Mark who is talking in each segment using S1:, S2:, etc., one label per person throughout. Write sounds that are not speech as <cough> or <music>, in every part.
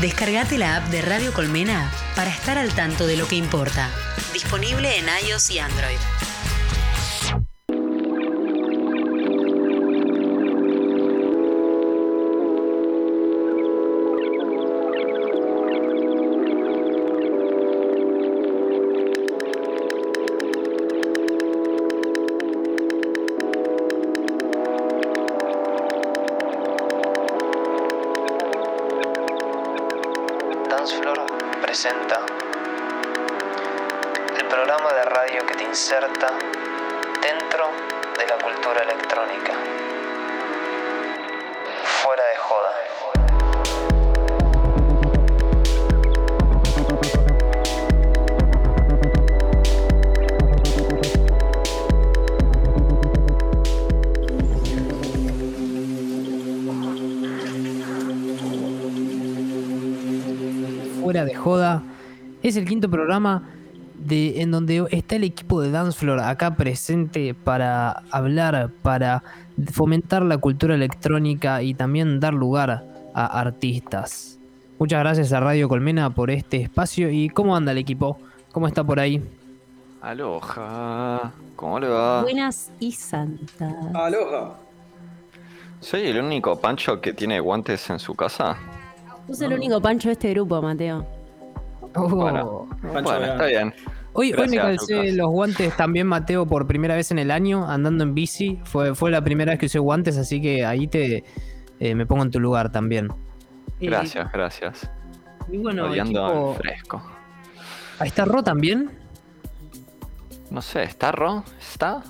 S1: Descargate la app de Radio Colmena para estar al tanto de lo que importa. Disponible en iOS y Android.
S2: Es el quinto programa de, en donde está el equipo de Dancefloor acá presente para hablar, para fomentar la cultura electrónica y también dar lugar a artistas. Muchas gracias a Radio Colmena por este espacio. ¿Y cómo anda el equipo? ¿Cómo está por ahí?
S3: Aloha, ¿cómo le va?
S4: Buenas y santas.
S5: Aloha.
S3: ¿Soy el único Pancho que tiene guantes en su casa?
S4: Sos el único pancho de este grupo, Mateo.
S2: Oh.
S3: Bueno,
S5: Pancho
S3: bueno,
S5: vegano.
S3: está bien.
S2: Hoy, hoy me calcé
S3: Lucas.
S2: los guantes también, Mateo, por primera vez en el año, andando en bici. Fue, fue la primera vez que usé guantes, así que ahí te eh, me pongo en tu lugar también. Eh,
S3: Gracias, gracias.
S2: y bueno,
S3: al fresco.
S2: ahí está Ro también.
S3: No sé, ¿está Ro? ¿Está?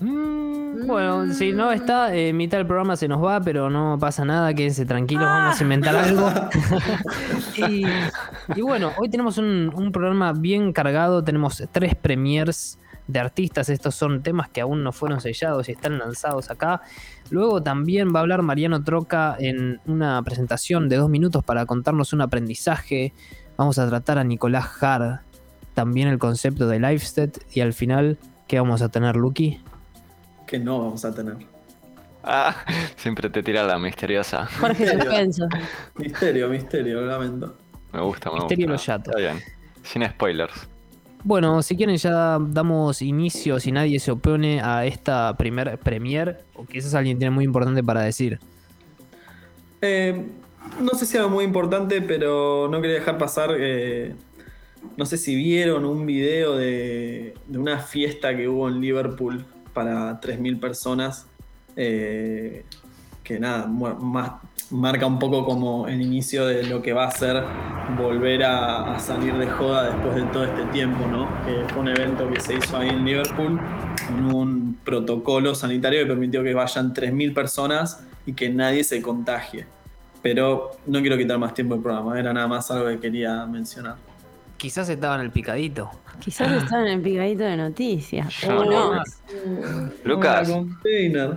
S2: Mm, Bueno, si no está, eh, mitad del programa se nos va, pero no pasa nada, quédense tranquilos, vamos a inventar <laughs> algo. <laughs> y, y bueno, hoy tenemos un, un programa bien cargado, tenemos tres premiers de artistas, estos son temas que aún no fueron sellados y están lanzados acá. Luego también va a hablar Mariano Troca en una presentación de dos minutos para contarnos un aprendizaje. Vamos a tratar a Nicolás Har, también el concepto de Lifestead y al final, ¿qué vamos a tener, Lucky?
S5: Que no vamos a tener.
S3: Ah, <laughs> siempre te tira la misteriosa.
S4: Jorge Suspenso.
S5: Misterio, misterio, lamento.
S3: Me gusta, me
S2: Misterio
S3: gusta.
S2: Loyato.
S3: Está bien. Sin spoilers.
S2: Bueno, si quieren ya damos inicio, si nadie se opone a esta primer premier, o quizás alguien tiene muy importante para decir.
S5: Eh, no sé si algo muy importante, pero no quería dejar pasar. eh, no sé si vieron un video de, de una fiesta que hubo en Liverpool para 3.000 personas. eh, que nada, más, marca un poco como el inicio de lo que va a ser volver a, salir de joda después de todo este tiempo, ¿no? Que fue un evento que se hizo ahí en Liverpool con un protocolo sanitario que permitió que vayan 3.000 personas y que nadie se contagie. Pero no quiero quitar más tiempo del programa, era nada más algo que quería mencionar.
S2: Quizás estaba en el picadito.
S4: Quizás está en el picadito de noticias.
S3: Yo
S4: O no.
S3: Lucas.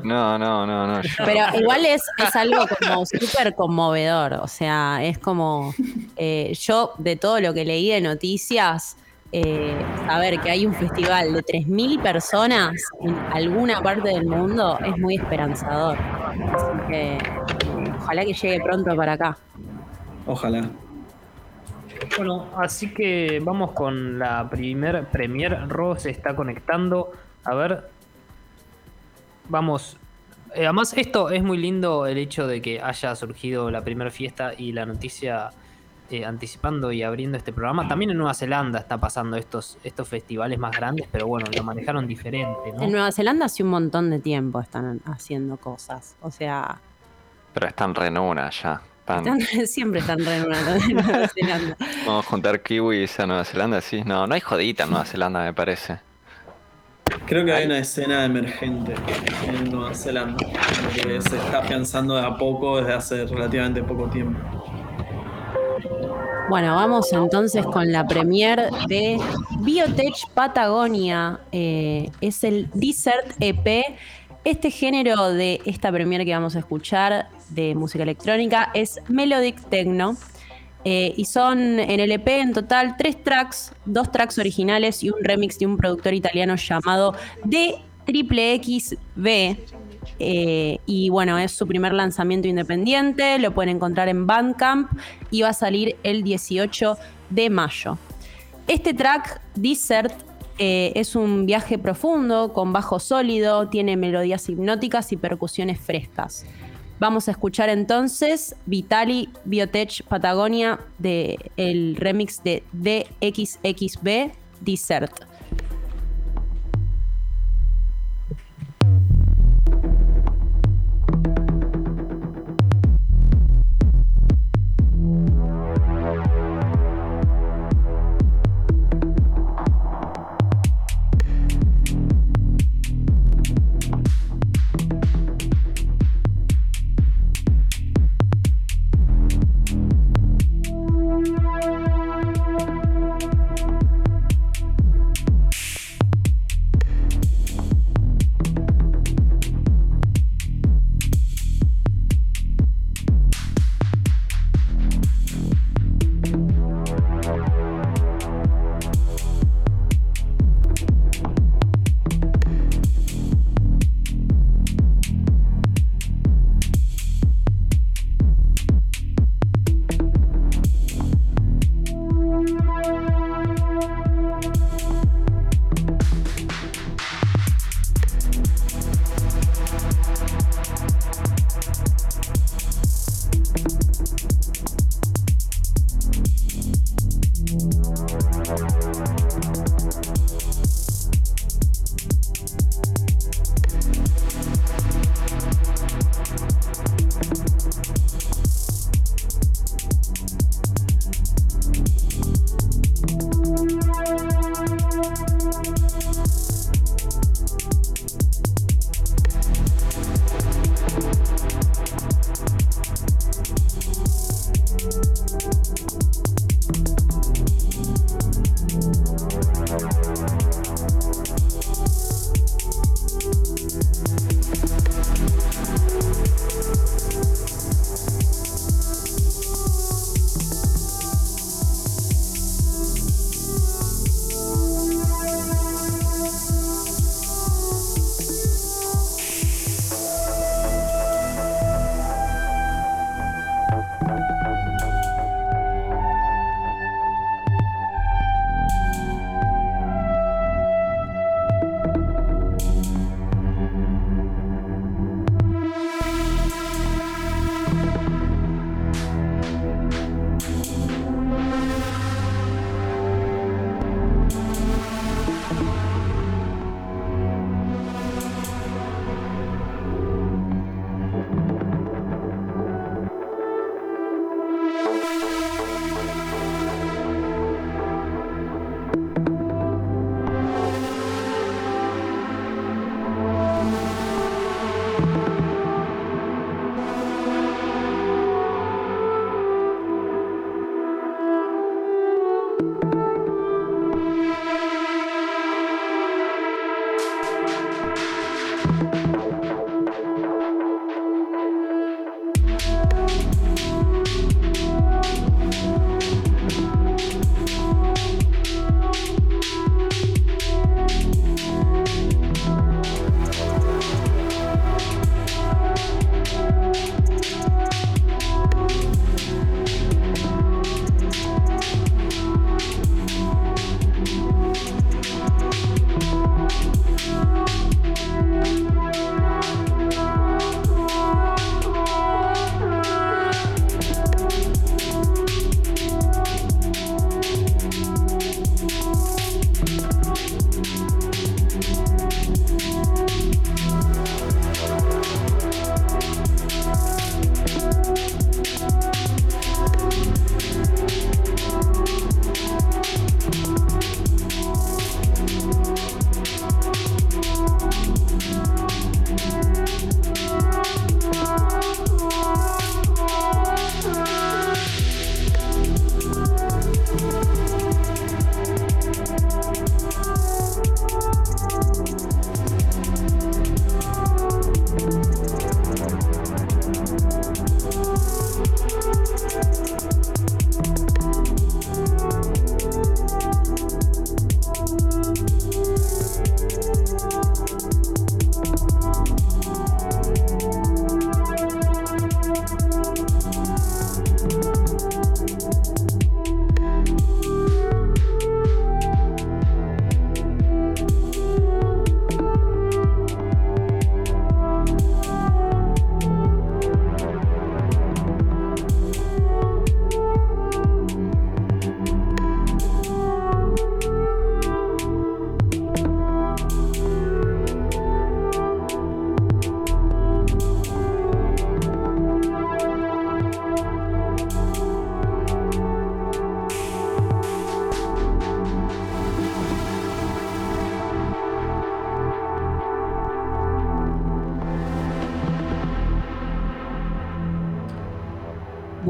S3: No, no, no, no. yo-
S4: Pero igual es, es algo como <laughs> súper conmovedor. O sea, es como. eh, yo, de todo lo que leí de noticias, eh, saber que hay un festival de 3.000 personas en alguna parte del mundo es muy esperanzador. Así que. ojalá que llegue pronto para acá.
S5: Ojalá.
S2: Bueno, así que vamos con la primer premier. Ro se está conectando. A ver. Vamos. Eh, además, esto es muy lindo el hecho de que haya surgido la primera fiesta y la noticia eh, anticipando y abriendo este programa. También en Nueva Zelanda está pasando estos, estos festivales más grandes, pero bueno, lo manejaron diferente, ¿no?
S4: En Nueva Zelanda hace un montón de tiempo están haciendo cosas. O sea,
S3: Pero están re en una ya. Están-
S4: siempre están re en <laughs> Nueva Zelanda.
S3: Vamos a juntar kiwis a Nueva Zelanda, sí. No, no hay jodita en Nueva Zelanda, me parece.
S5: Creo que hay una escena emergente en Nueva Zelanda que se está pensando de a poco desde hace relativamente poco tiempo.
S4: Bueno, vamos entonces con la premier de Biotech Patagonia. Eh, es el Desert EP. Este género de esta premier que vamos a escuchar de música electrónica es Melodic Techno. Eh, y son en el EP en total tres tracks, dos tracks originales y un remix de un productor italiano llamado D. Eh, y bueno, es su primer lanzamiento independiente, lo pueden encontrar en Bandcamp y va a salir el 18 de mayo. Este track, Desert, eh, es un viaje profundo, con bajo sólido, tiene melodías hipnóticas y percusiones frescas. Vamos a escuchar entonces Vitali Biotech Patagonia del el remix de DXXB Desert.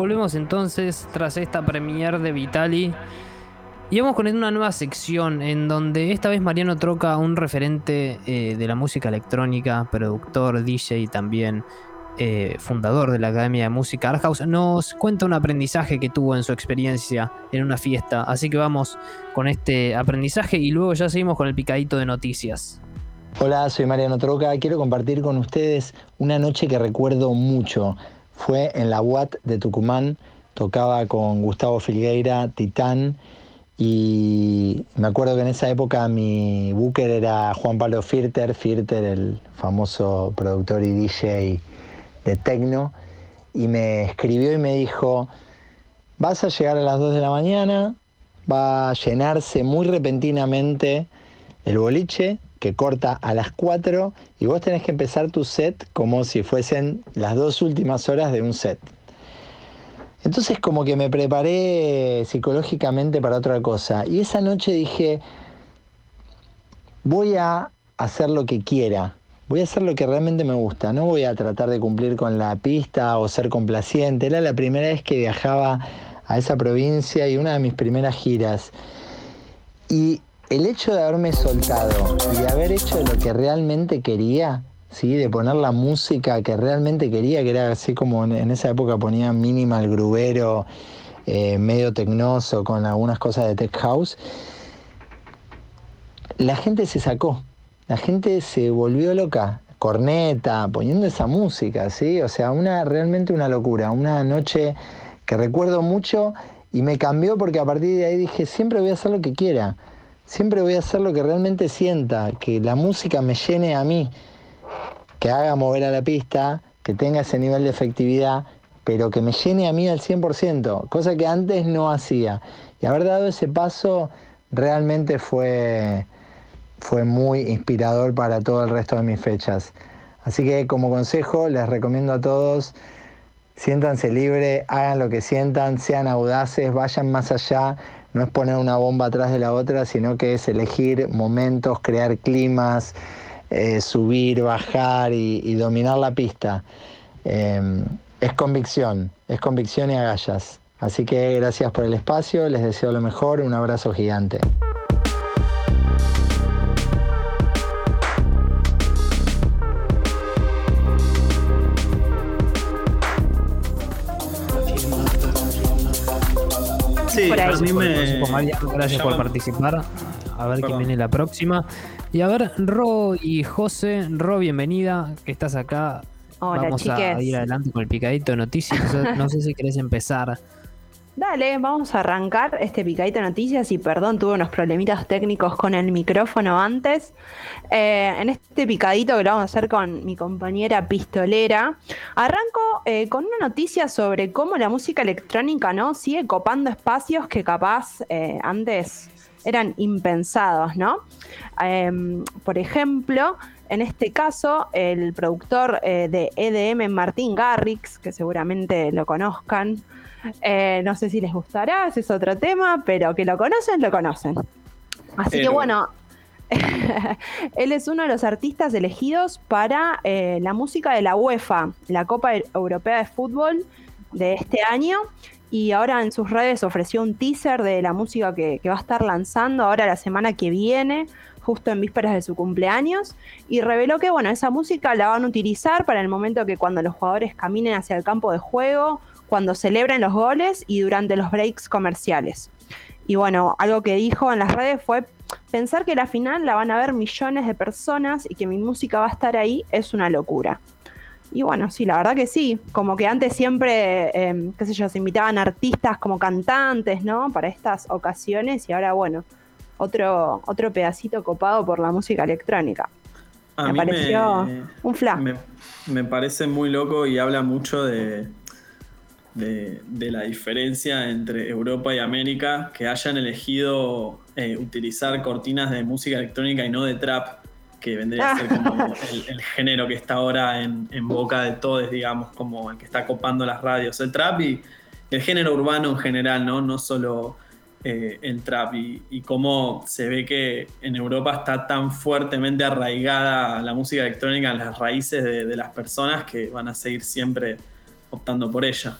S2: Volvemos entonces tras esta premiere de Vitali. Y vamos con una nueva sección en donde esta vez Mariano troca un referente eh, de la música electrónica, productor, DJ y también eh, fundador de la Academia de Música Art House. Nos cuenta un aprendizaje que tuvo en su experiencia en una fiesta. Así que vamos con este aprendizaje y luego ya seguimos con el picadito de noticias.
S6: Hola, soy Mariano Troca. Quiero compartir con ustedes una noche que recuerdo mucho. Fue en la UAT de Tucumán. Tocaba con Gustavo Filgueira, Titán. Y me acuerdo que en esa época mi booker era Juan Pablo Firter, Firter, el famoso productor y DJ de Tecno. Y me escribió y me dijo, vas a llegar a las 2 de la mañana, va a llenarse muy repentinamente el boliche que corta a las 4 y vos tenés que empezar tu set como si fuesen las dos últimas horas de un set. Entonces como que me preparé psicológicamente para otra cosa y esa noche dije, voy a hacer lo que quiera, voy a hacer lo que realmente me gusta, no voy a tratar de cumplir con la pista o ser complaciente. Era la primera vez que viajaba a esa provincia y una de mis primeras giras. Y el hecho de haberme soltado y haber hecho lo que realmente quería, ¿sí? de poner la música que realmente quería, que era así como en esa época ponía minimal grubero, eh, medio tecnoso, con algunas cosas de tech house, la gente se sacó, la gente se volvió loca, corneta, poniendo esa música, ¿sí? O sea, una, realmente una locura, una noche que recuerdo mucho y me cambió porque a partir de ahí dije, siempre voy a hacer lo que quiera Siempre voy a hacer lo que realmente sienta, que la música me llene a mí, que haga mover a la pista, que tenga ese nivel de efectividad, pero que me llene a mí al 100%, cosa que antes no hacía. Y haber dado ese paso realmente fue, fue muy inspirador para todo el resto de mis fechas. Así que como consejo les recomiendo a todos, siéntanse libre, hagan lo que sientan, sean audaces, vayan más allá no es poner una bomba atrás de la otra, sino que es elegir momentos, crear climas, eh, subir, bajar y, dominar la pista. Em, es convicción, es convicción y agallas. Así que gracias por el espacio, les deseo lo mejor, un abrazo gigante.
S2: Gracias por participar. A ver quién viene la próxima. Y a ver, Ro y José. Ro, bienvenida, que estás acá. Vamos a ir adelante con el picadito de noticias. No sé si querés empezar
S7: Dale, vamos a arrancar este picadito de noticias y perdón, tuve unos problemitas técnicos con el micrófono antes. Eh, en este picadito que lo vamos a hacer con mi compañera pistolera, arranco eh, con una noticia sobre cómo la música electrónica no sigue copando espacios que capaz eh, antes eran impensados, ¿no? Em, por ejemplo, en este caso, el productor de EDM Martín Garrix, que seguramente lo conozcan, eh, no sé si les gustará, ese es otro tema, pero que lo conocen, lo conocen. Así que bueno, <laughs> él es uno de los artistas elegidos para eh, la música de la UEFA, la Copa Europea de Fútbol de este año. Y ahora en sus redes ofreció un teaser de la música que, que va a estar lanzando ahora la semana que viene, justo en vísperas de su cumpleaños, y reveló que bueno, esa música la van a utilizar para el momento que cuando los jugadores caminen hacia el campo de juego cuando celebren los goles y durante los breaks comerciales. Y bueno, algo que dijo en las redes fue pensar que la final la van a ver millones de personas y que mi música va a estar ahí es una locura. Y bueno, sí, la verdad que sí. Como que antes siempre, em, qué sé yo, se invitaban artistas como cantantes, ¿no? Para estas ocasiones y ahora, bueno, otro, otro pedacito copado por la música electrónica. me pareció un flash.
S5: me, parece muy loco y habla mucho de, de, la diferencia entre Europa y América, que hayan elegido eh, utilizar cortinas de música electrónica y no de trap, que vendría a ser como el, género que está ahora en, boca de todos, digamos, como el que está copando las radios. El trap y el género urbano en general, ¿no? No solo eh, el trap. Y, y cómo se ve que en Europa está tan fuertemente arraigada la música electrónica en las raíces de las personas que van a seguir siempre optando por ella.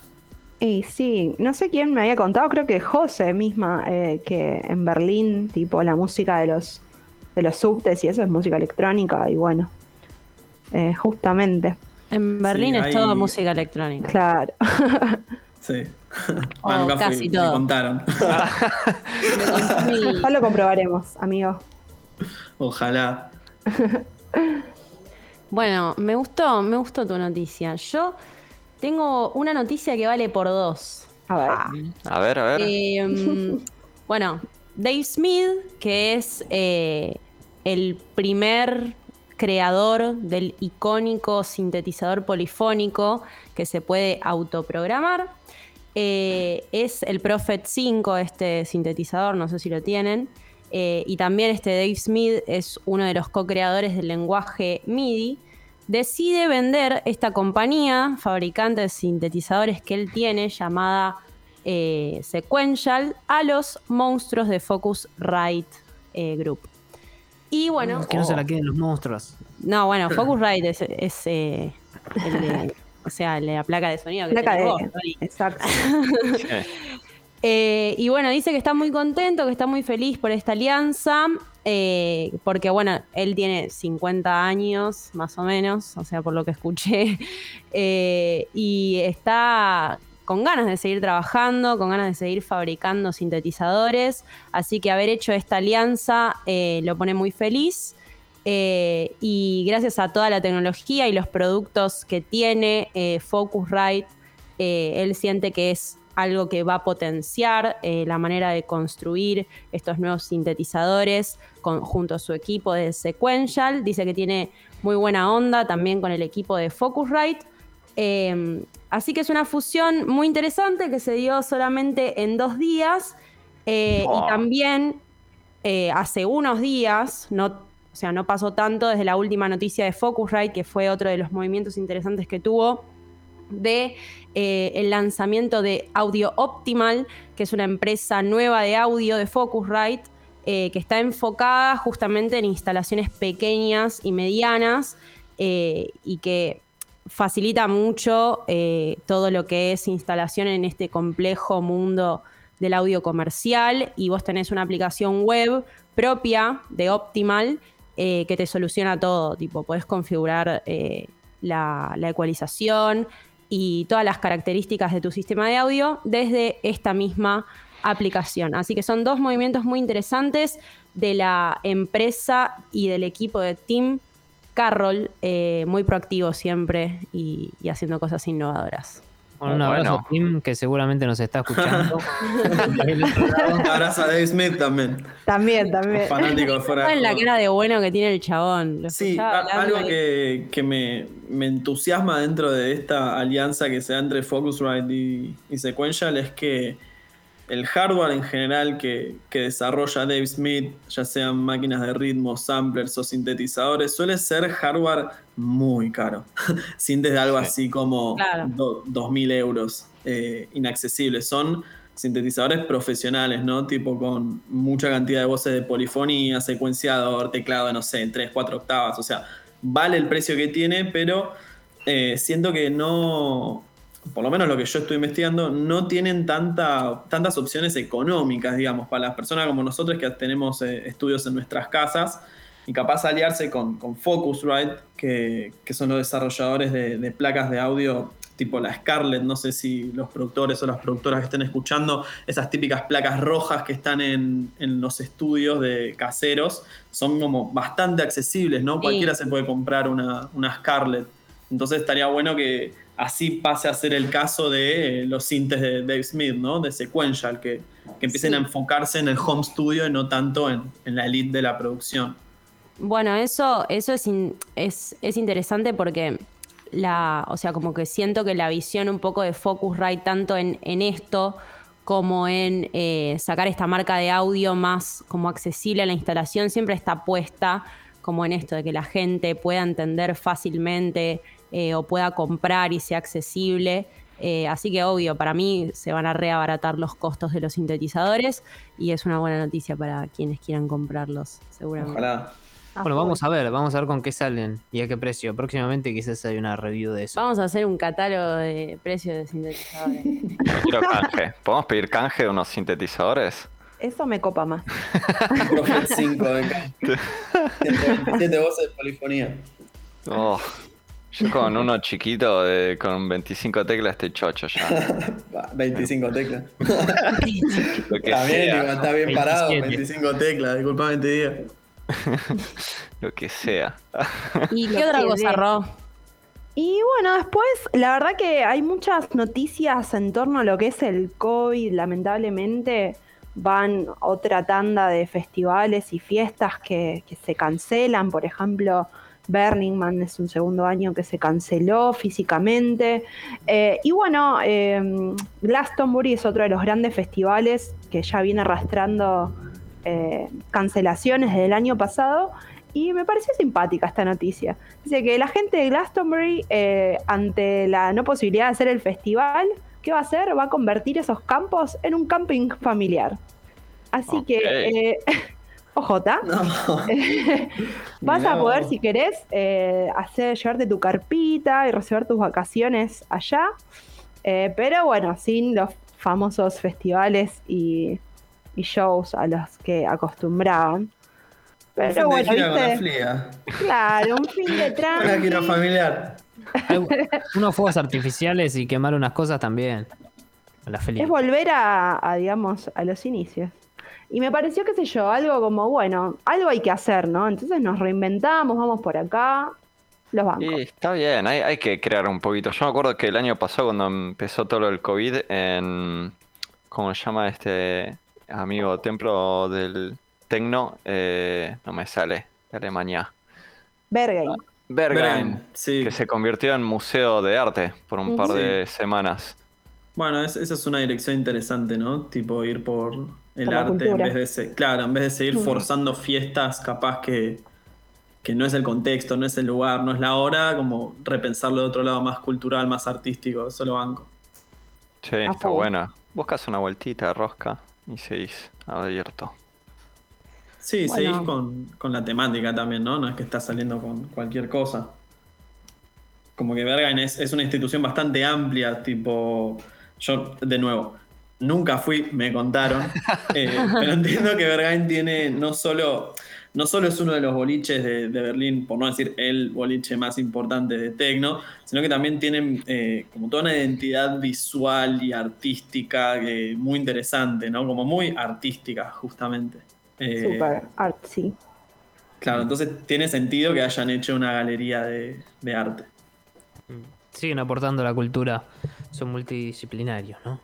S7: Y sí, no sé quién me había contado, creo que José misma, eh, que en Berlín, tipo la música de los, de los subtes y eso es música electrónica, y bueno, eh, justamente,
S4: En Berlín es
S5: hay-
S4: todo música electrónica.
S7: claro. <laughs>
S5: Sí.
S4: O
S5: nunca fui,
S4: casi
S5: me
S4: todo.
S5: contaron. <laughs>
S7: ya lo comprobaremos, amigo.
S5: Ojalá. <laughs>
S4: Bueno, me gustó, me gustó tu noticia. Yo tengo una noticia que vale por dos.
S7: A ver.
S3: A ver, a ver.
S4: Eh, mm, <laughs> bueno, Dave Smith, que es eh, el primer creador del icónico sintetizador polifónico que se puede autoprogramar. Eh, es el Prophet 5, este sintetizador, no sé si lo tienen. Eh, y también este Dave Smith es uno de los co-creadores del lenguaje MIDI. Decide vender esta compañía, fabricante de sintetizadores que él tiene, llamada eh, Sequential, a los monstruos de Focusrite eh, Group. Y bueno,
S2: Que no se la queden los monstruos.
S4: no, bueno, <laughs> Focusrite es, es, eh, el de- o sea, la placa de sonido que
S7: Placa
S4: tenés
S7: de-
S4: vos.
S7: Exacto. <laughs>
S4: Eh, y bueno, dice que está muy contento, que está muy feliz por esta alianza, eh, porque bueno, él tiene 50 años, más o menos, o sea, por lo que escuché, <laughs> eh, y está con ganas de seguir trabajando, con ganas de seguir fabricando sintetizadores, así que haber hecho esta alianza lo pone muy feliz. Y gracias a toda la tecnología y los productos que tiene Focusrite, él siente que es algo que va a potenciar eh, la manera de construir estos nuevos sintetizadores con- junto a su equipo de Sequential. Dice que tiene muy buena onda también con el equipo de Focusrite. Eh, así que es una fusión muy interesante que se dio solamente en dos días. Eh. Y también eh, hace unos días, no, o sea, no pasó tanto desde la última noticia de Focusrite, que fue otro de los movimientos interesantes que tuvo, de eh, el lanzamiento de Audio Optimal, que es una empresa nueva de audio de Focusrite, eh, que está enfocada justamente en instalaciones pequeñas y medianas eh, y que facilita mucho eh, todo lo que es instalación en este complejo mundo del audio comercial y vos tenés una aplicación web propia de Optimal que te soluciona todo, tipo, podés configurar la ecualización y todas las características de tu sistema de audio desde esta misma aplicación. Así que son dos movimientos muy interesantes de la empresa y del equipo de Team Carroll, eh, muy proactivo siempre y, y haciendo cosas innovadoras.
S2: Con un abrazo a Tim, que seguramente nos está escuchando. <laughs>
S5: Un abrazo a Dave Smith también.
S7: También, también.
S5: Fanático de fuera
S4: ¿Saben la cara de bueno que tiene el chabón? Lo
S5: Sí, algo que, que me, me entusiasma dentro de esta alianza que se da entre Focusrite y, y Sequential es que el hardware en general que, que desarrolla Dave Smith, ya sean máquinas de ritmo, samplers o sintetizadores, suele ser hardware muy caro. <laughs> Sintes de algo así como
S4: Claro.
S5: do- 2.000 euros, eh, inaccesibles. Son sintetizadores profesionales, ¿no? Tipo con mucha cantidad de voces de polifonía, secuenciador, teclado, no sé, 3, 4 octavas. O sea, vale el precio que tiene, pero eh, siento que no, por lo menos lo que yo estoy investigando, no tienen tanta, tantas opciones económicas, digamos, para las personas como nosotros que tenemos eh, estudios en nuestras casas y capaz aliarse con, con Focusrite, que, que son los desarrolladores de, de placas de audio tipo la Scarlett, no sé si los productores o las productoras que estén escuchando, esas típicas placas rojas que están en, en los estudios de caseros, son como bastante accesibles, ¿no?
S4: Sí.
S5: Cualquiera se puede comprar una, una Scarlett. Entonces estaría bueno que así pase a ser el caso de eh, los sintes de Dave Smith, ¿no? De Sequential, que, que empiecen
S4: Sí.
S5: a enfocarse en el home studio y no tanto en, en la elite de la producción.
S4: Bueno, eso, eso es, es interesante porque la, o sea, como que siento que la visión un poco de Focusrite, tanto en, en esto como en eh, sacar esta marca de audio más como accesible a la instalación, siempre está puesta como en esto, de que la gente pueda entender fácilmente eh, o pueda comprar y sea accesible. Eh, así que obvio, para mí se van a reabaratar los costos de los sintetizadores y es una buena noticia para quienes quieran comprarlos, seguramente.
S5: Ojalá.
S2: Bueno,
S7: full.
S2: vamos a ver, vamos a ver con qué salen y a qué precio. Próximamente quizás hay una review de eso.
S4: Vamos a hacer un catálogo de precios de sintetizadores. <laughs>
S3: Quiero canje. ¿Podemos pedir canje de unos sintetizadores?
S7: Eso me copa más.
S5: Prophet 5 <laughs> de acá. 127 voces de polifonía.
S3: Oh, yo con uno chiquito de, con 25 teclas estoy chocho ya. <laughs>
S5: Va, 25 teclas.
S3: Lo que
S5: Está bien,
S3: sea.
S5: igual, está bien parado.
S2: 27.
S5: 25 teclas, disculpame te diga. <laughs>
S3: Lo que sea.
S4: ¿Y qué otra cosa. Ro?
S7: Y bueno, después, la verdad que hay muchas noticias en torno a lo que es el COVID. Lamentablemente van otra tanda de festivales y fiestas que, que se cancelan. Por ejemplo, Burning Man es un segundo año que se canceló físicamente. Eh, y bueno, eh, Glastonbury es otro de los grandes festivales que ya viene arrastrando eh, cancelaciones desde el año pasado. Y me pareció simpática esta noticia. Dice que la gente de Glastonbury, eh, ante la no posibilidad de hacer el festival, ¿qué va a hacer? Va a convertir esos campos en un camping familiar. Así que, eh, <laughs> ojota,
S5: No. <laughs>
S7: vas a poder, si querés, eh, hacer, llevarte tu carpita y reservar tus vacaciones allá. Eh, pero bueno, sin los famosos festivales y, y shows a los que acostumbraban. Pero bueno,
S5: gira con la
S7: viste, claro, un fin de <laughs>
S5: Una gira
S7: tranqui.
S5: familiar.
S2: Hay unos fuegos artificiales y quemar unas cosas también. A la
S7: Es volver a, a, digamos, a los inicios. Y me pareció, qué sé yo, algo como, bueno, algo hay que hacer, ¿no? Entonces nos reinventamos, vamos por acá, los bancos.
S3: Y está bien, hay, hay que crear un poquito. Yo me acuerdo que el año pasado cuando empezó todo lo del COVID en... ¿Cómo se llama este amigo? Templo del Tecno. Eh, no me sale. De Alemania.
S7: Berghain.
S3: Berghain.
S5: Berghain, sí.
S3: Que se convirtió en museo de arte por un par de semanas.
S5: Bueno, es- esa es una dirección interesante, ¿no? Tipo ir por el
S7: Por
S5: arte en vez de se- claro, en vez de seguir
S7: Ujú.
S5: forzando fiestas, capaz que, que no es el contexto, no es el lugar, no es la hora, como repensarlo de otro lado más cultural, más artístico, solo banco.
S3: Sí, está buena. Buscas una vueltita de rosca y seguís abierto.
S5: Sí,
S7: Bueno.
S5: seguís con, con la temática también, ¿no? No es que estás saliendo con cualquier cosa. Como que Berghain es, es una institución bastante amplia, tipo. Yo, de nuevo, nunca fui, me contaron. <laughs> eh, pero entiendo que Berghain tiene no solo. No solo es uno de los boliches de, de Berlín, por no decir el boliche más importante de tecno, sino que también tienen eh, como toda una identidad visual y artística eh, muy interesante, ¿no? Como muy artística, justamente. Eh,
S7: Super artsy.
S5: Claro, entonces tiene sentido que hayan hecho una galería de, de arte.
S2: Siguen aportando a la cultura. Son multidisciplinarios, ¿no?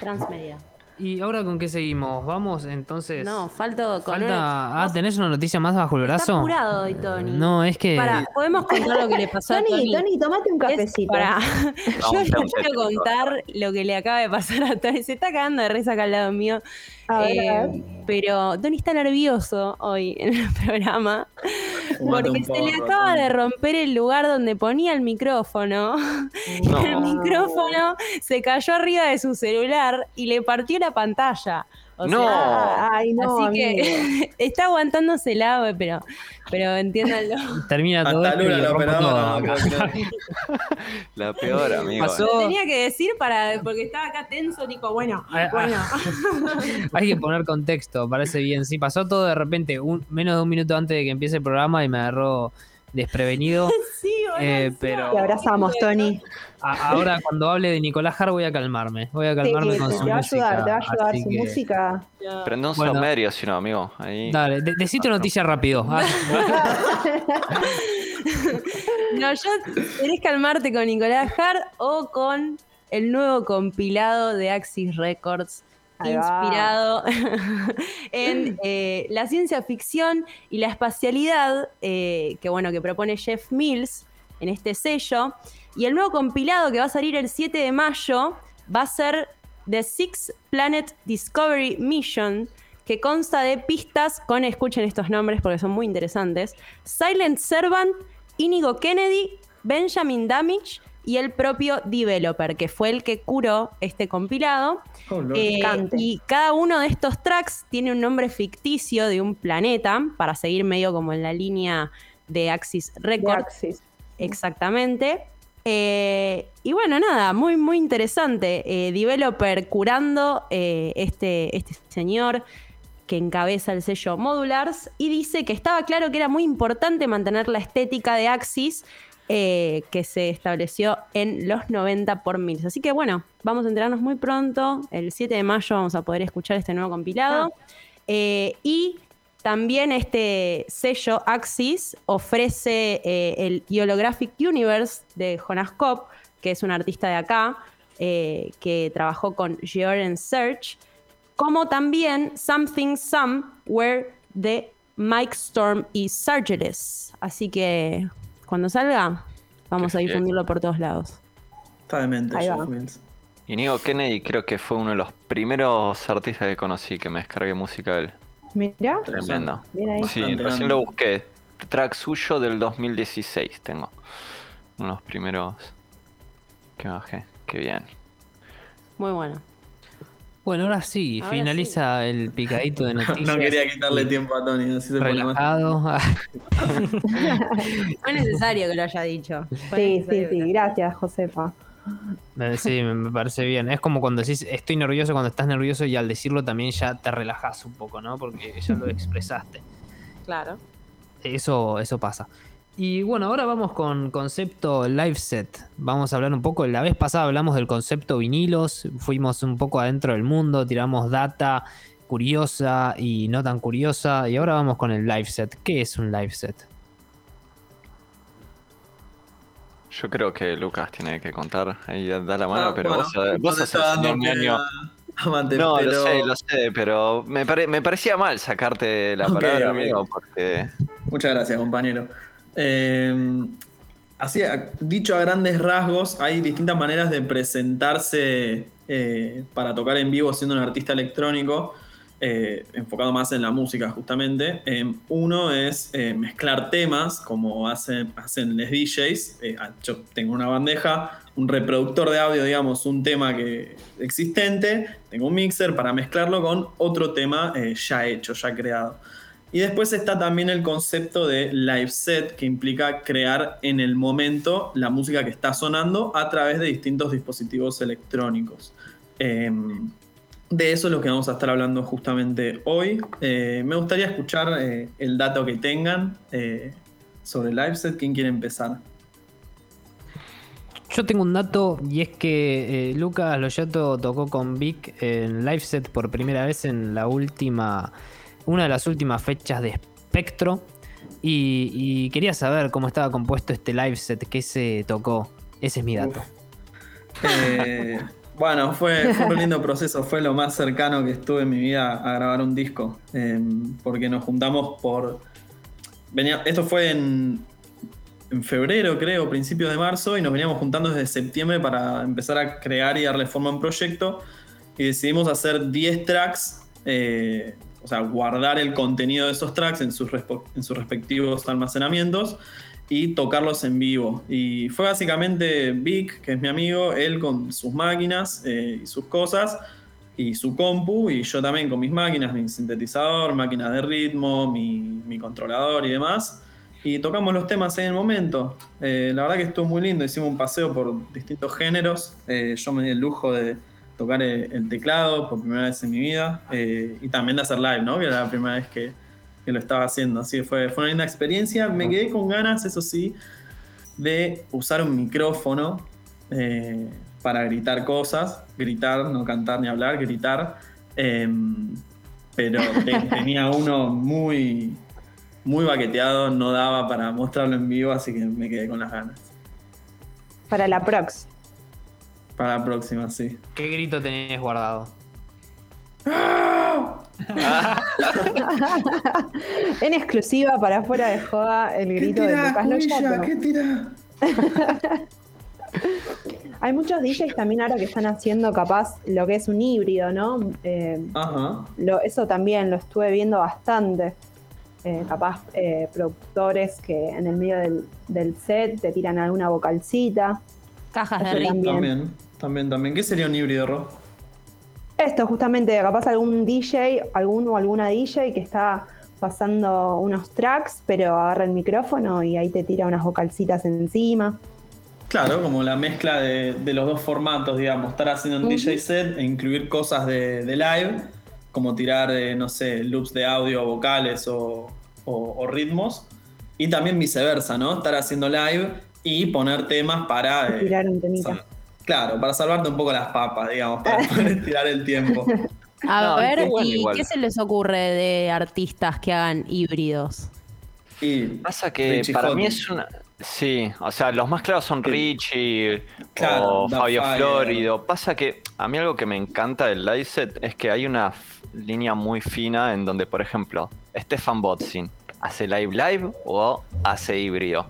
S4: Transmedia.
S2: ¿Y ahora con qué seguimos? Vamos entonces.
S4: No, falto con
S2: Falta. Ah, ¿tenés una noticia más bajo el
S4: Está
S2: brazo?
S4: apurado hoy, Tony.
S2: No, es que.
S4: Para, ¿podemos contar lo que le pasó a
S7: Tony,
S4: Tony?
S7: Tony, tomate un cafecito.
S4: para- <laughs>
S3: No,
S4: Yo quiero contar lo que le acaba de pasar a Tony. Se está cagando de risa acá al lado mío.
S7: A ver,
S4: Eh,
S7: a ver.
S4: pero Tony está nervioso hoy en el <laughs> programa
S5: Fumate
S4: porque se le acaba de romper el lugar donde ponía el micrófono. <laughs>
S3: No.
S4: El micrófono se cayó arriba de su celular y le partió la pantalla. O
S3: No.
S4: sea,
S7: Ay, no,
S4: así
S7: amigo.
S4: que <laughs> está aguantándose el agua, pero, pero entiéndanlo.
S2: Termina todo
S5: Hasta Lula, la operadora, no <laughs>
S3: La peor, amigo.
S2: Pasó-
S4: Lo tenía que decir para porque estaba acá tenso, dijo, bueno,
S2: Ah,
S4: bueno. <laughs>
S2: Hay que poner contexto, parece bien. Sí, pasó todo de repente, un, menos de un minuto antes de que empiece el programa y me agarró desprevenido.
S4: sí,
S2: Eh, pero-
S7: Te abrazamos, Tony.
S2: A- ahora cuando hable de Nicolás Har voy a calmarme. Voy a
S7: Sí,
S2: calmarme
S7: te
S2: con su
S7: va a
S2: música.
S7: ayudar, te va a ayudar su
S2: que-
S7: música.
S3: Prende un
S2: Bueno.
S3: somerio, si no, amigo. Ahí.
S2: Dale, de- decite noticia rápido. Ah, <laughs>
S4: No, yo querés calmarte con Nicolás Hart o con el nuevo compilado de Axis Records. Inspirado <laughs> en eh, la ciencia ficción y la espacialidad eh, que bueno que propone Jeff Mills en este sello. Y el nuevo compilado que va a salir el 7 de mayo va a ser The Six Planet Discovery Mission, que consta de pistas con, escuchen estos nombres porque son muy interesantes, Silent Servant, Inigo Kennedy, Benjamin Damage y el propio developer, que fue el que curó este compilado.
S5: Oh.
S4: Eh, y cada uno de estos tracks tiene un nombre ficticio de un planeta, para seguir medio como en la línea de Axis
S7: de
S4: Records.
S7: Axis.
S4: Exactamente. Eh, y bueno, nada, muy, muy interesante. Eh, developer curando eh, este, este señor que encabeza el sello Modulars y dice que estaba claro que era muy importante mantener la estética de Axis eh, que se estableció en los 90 por mil. Así que bueno, vamos a enterarnos muy pronto. El 7 de mayo vamos a poder escuchar este nuevo compilado. Eh, y también este sello Axis ofrece eh, el Holographic Universe de Jonas Kopp, que es un artista de acá, eh, que trabajó con Georan Search, como también Something Somewhere de Mike Storm y Sargeras. Así que cuando salga, vamos
S3: Qué
S4: a
S3: fiel.
S4: difundirlo por todos lados.
S5: Está demente, Mills.
S3: Inigo Kennedy creo que fue uno de los primeros artistas que conocí que me descargué música de él.
S7: Mira,
S3: Tremendo. Sí,
S5: Bastante
S3: recién
S5: grande.
S3: lo busqué. Track suyo del 2016 tengo. Uno de los primeros que bajé. Qué bien.
S4: Muy bueno.
S2: Bueno, ahora sí,
S4: Ahora
S2: finaliza el picadito de <laughs> noticias.
S5: No quería quitarle tiempo a Tony, así se pone más.
S2: relajado. <laughs> <laughs>
S4: Fue necesario que lo haya dicho. Fue
S7: Sí, sí, sí, gracias, Josefa.
S2: Eh, Sí, me me parece bien. Es como cuando decís estoy nervioso, cuando estás nervioso y al decirlo también ya te relajas un poco, ¿no? Porque ya lo expresaste.
S4: Claro.
S2: Eso, eso pasa. Y bueno, ahora vamos con concepto live set. Vamos a hablar un poco. La vez pasada hablamos del concepto vinilos, fuimos un poco adentro del mundo, tiramos data curiosa y no tan curiosa. Y ahora vamos con el live set. ¿Qué es un live set?
S3: Yo creo que Lucas tiene que contar. Ahí da la mano,
S5: Ah,
S3: pero
S5: bueno,
S3: vos, vos
S5: no te
S3: sos
S5: está
S3: el
S5: dando
S3: señor
S5: pie
S3: ñoño.
S5: a- a Mate,
S3: No,
S5: pero-
S3: lo sé, lo sé, pero me, pare- me parecía mal sacarte la
S5: Ok,
S3: palabra, amigo, porque
S5: Muchas gracias, compañero. Eh, así, dicho a grandes rasgos, hay distintas maneras de presentarse eh, para tocar en vivo siendo un artista electrónico, eh, enfocado más en la música justamente. Eh, uno es eh, mezclar temas, como hacen, hacen los DJs. Eh, ah, yo tengo una bandeja, un reproductor de audio, digamos, un tema que existente, tengo un mixer para mezclarlo con otro tema ya hecho, ya creado. Y después está también el concepto de live set, que implica crear en el momento la música que está sonando a través de distintos dispositivos electrónicos. De eso es lo que vamos a estar hablando justamente hoy. Eh, me gustaría escuchar eh, el dato que tengan eh, sobre live set. ¿Quién quiere empezar?
S2: Yo tengo un dato y es que Lucas Loyato tocó con Vic en live set por primera vez en la última, una de las últimas fechas de Spectro. Y, y quería saber cómo estaba compuesto este live set que se tocó. Ese es mi dato.
S5: Eh, bueno, fue, fue un <laughs> lindo proceso, fue lo más cercano que estuve en mi vida a grabar un disco, eh, porque nos juntamos por... Venía, esto fue en, en febrero, creo, principios de marzo, y nos veníamos juntando desde septiembre para empezar a crear y darle forma a un proyecto, y decidimos hacer 10 tracks, eh, o sea, guardar el contenido de esos tracks en sus, respo- en sus respectivos almacenamientos, y tocarlos en vivo. Y fue básicamente Vic, que es mi amigo, él con sus máquinas eh, y sus cosas, y su compu, y yo también con mis máquinas, mi sintetizador, máquinas de ritmo, mi, mi controlador y demás. Y tocamos los temas en el momento. Eh, la verdad que estuvo muy lindo, hicimos un paseo por distintos géneros. Eh, yo me di el lujo de tocar el, el teclado por primera vez en mi vida, eh, y también de hacer live, ¿no? Que era la primera vez que, que lo estaba haciendo. Así que fue, fue una linda experiencia. Me quedé con ganas, eso sí, de usar un micrófono eh, para gritar cosas. Gritar, no cantar ni hablar, gritar. Em, pero te- <laughs> tenía uno muy, muy baqueteado, no daba para mostrarlo en vivo, así que me quedé con las ganas.
S7: Para la prox.
S5: Para la próxima, sí.
S2: ¿Qué grito tenés guardado? <laughs>
S7: en exclusiva para fuera de joda el grito de Lucas Loyato.
S5: ¿Qué tira? <laughs>
S7: Hay muchos DJs también ahora que están haciendo capaz lo que es un híbrido, ¿no? Eh,
S5: Ajá.
S7: lo- eso también lo estuve viendo bastante. Eh, capaz eh, productores que en el medio del, del set te tiran alguna vocalcita.
S4: Cajas de ritmo.
S7: también.
S5: También, también, también. ¿Qué sería un híbrido, Ro?
S7: Esto, justamente, capaz algún DJ, algún o alguna DJ que está pasando unos tracks, pero agarra el micrófono y ahí te tira unas vocalcitas encima.
S5: Claro, como la mezcla de, de los dos formatos, digamos, estar haciendo un. DJ set e incluir cosas de, de live, como tirar, eh, no sé, loops de audio, vocales o, o- o ritmos, y también viceversa, ¿no? Estar haciendo live y poner temas para... eh,
S7: Tirar un temita.
S5: sal- claro, para salvarte un poco las papas, digamos, para <laughs> poder estirar el tiempo.
S4: A
S3: No,
S4: ver,
S3: bueno
S4: ¿y
S3: igual.
S4: qué se les ocurre de artistas que hagan híbridos?
S5: Y
S3: Pasa que
S5: Richie
S3: para mí es una. Sí, o sea, los más claros son. Richie
S5: Claro,
S3: o Fabio
S5: Fire.
S3: Florido. Pasa que a mí algo que me encanta del live set es que hay una línea muy fina en donde, por ejemplo, Stefan Botzin hace live live o hace híbrido.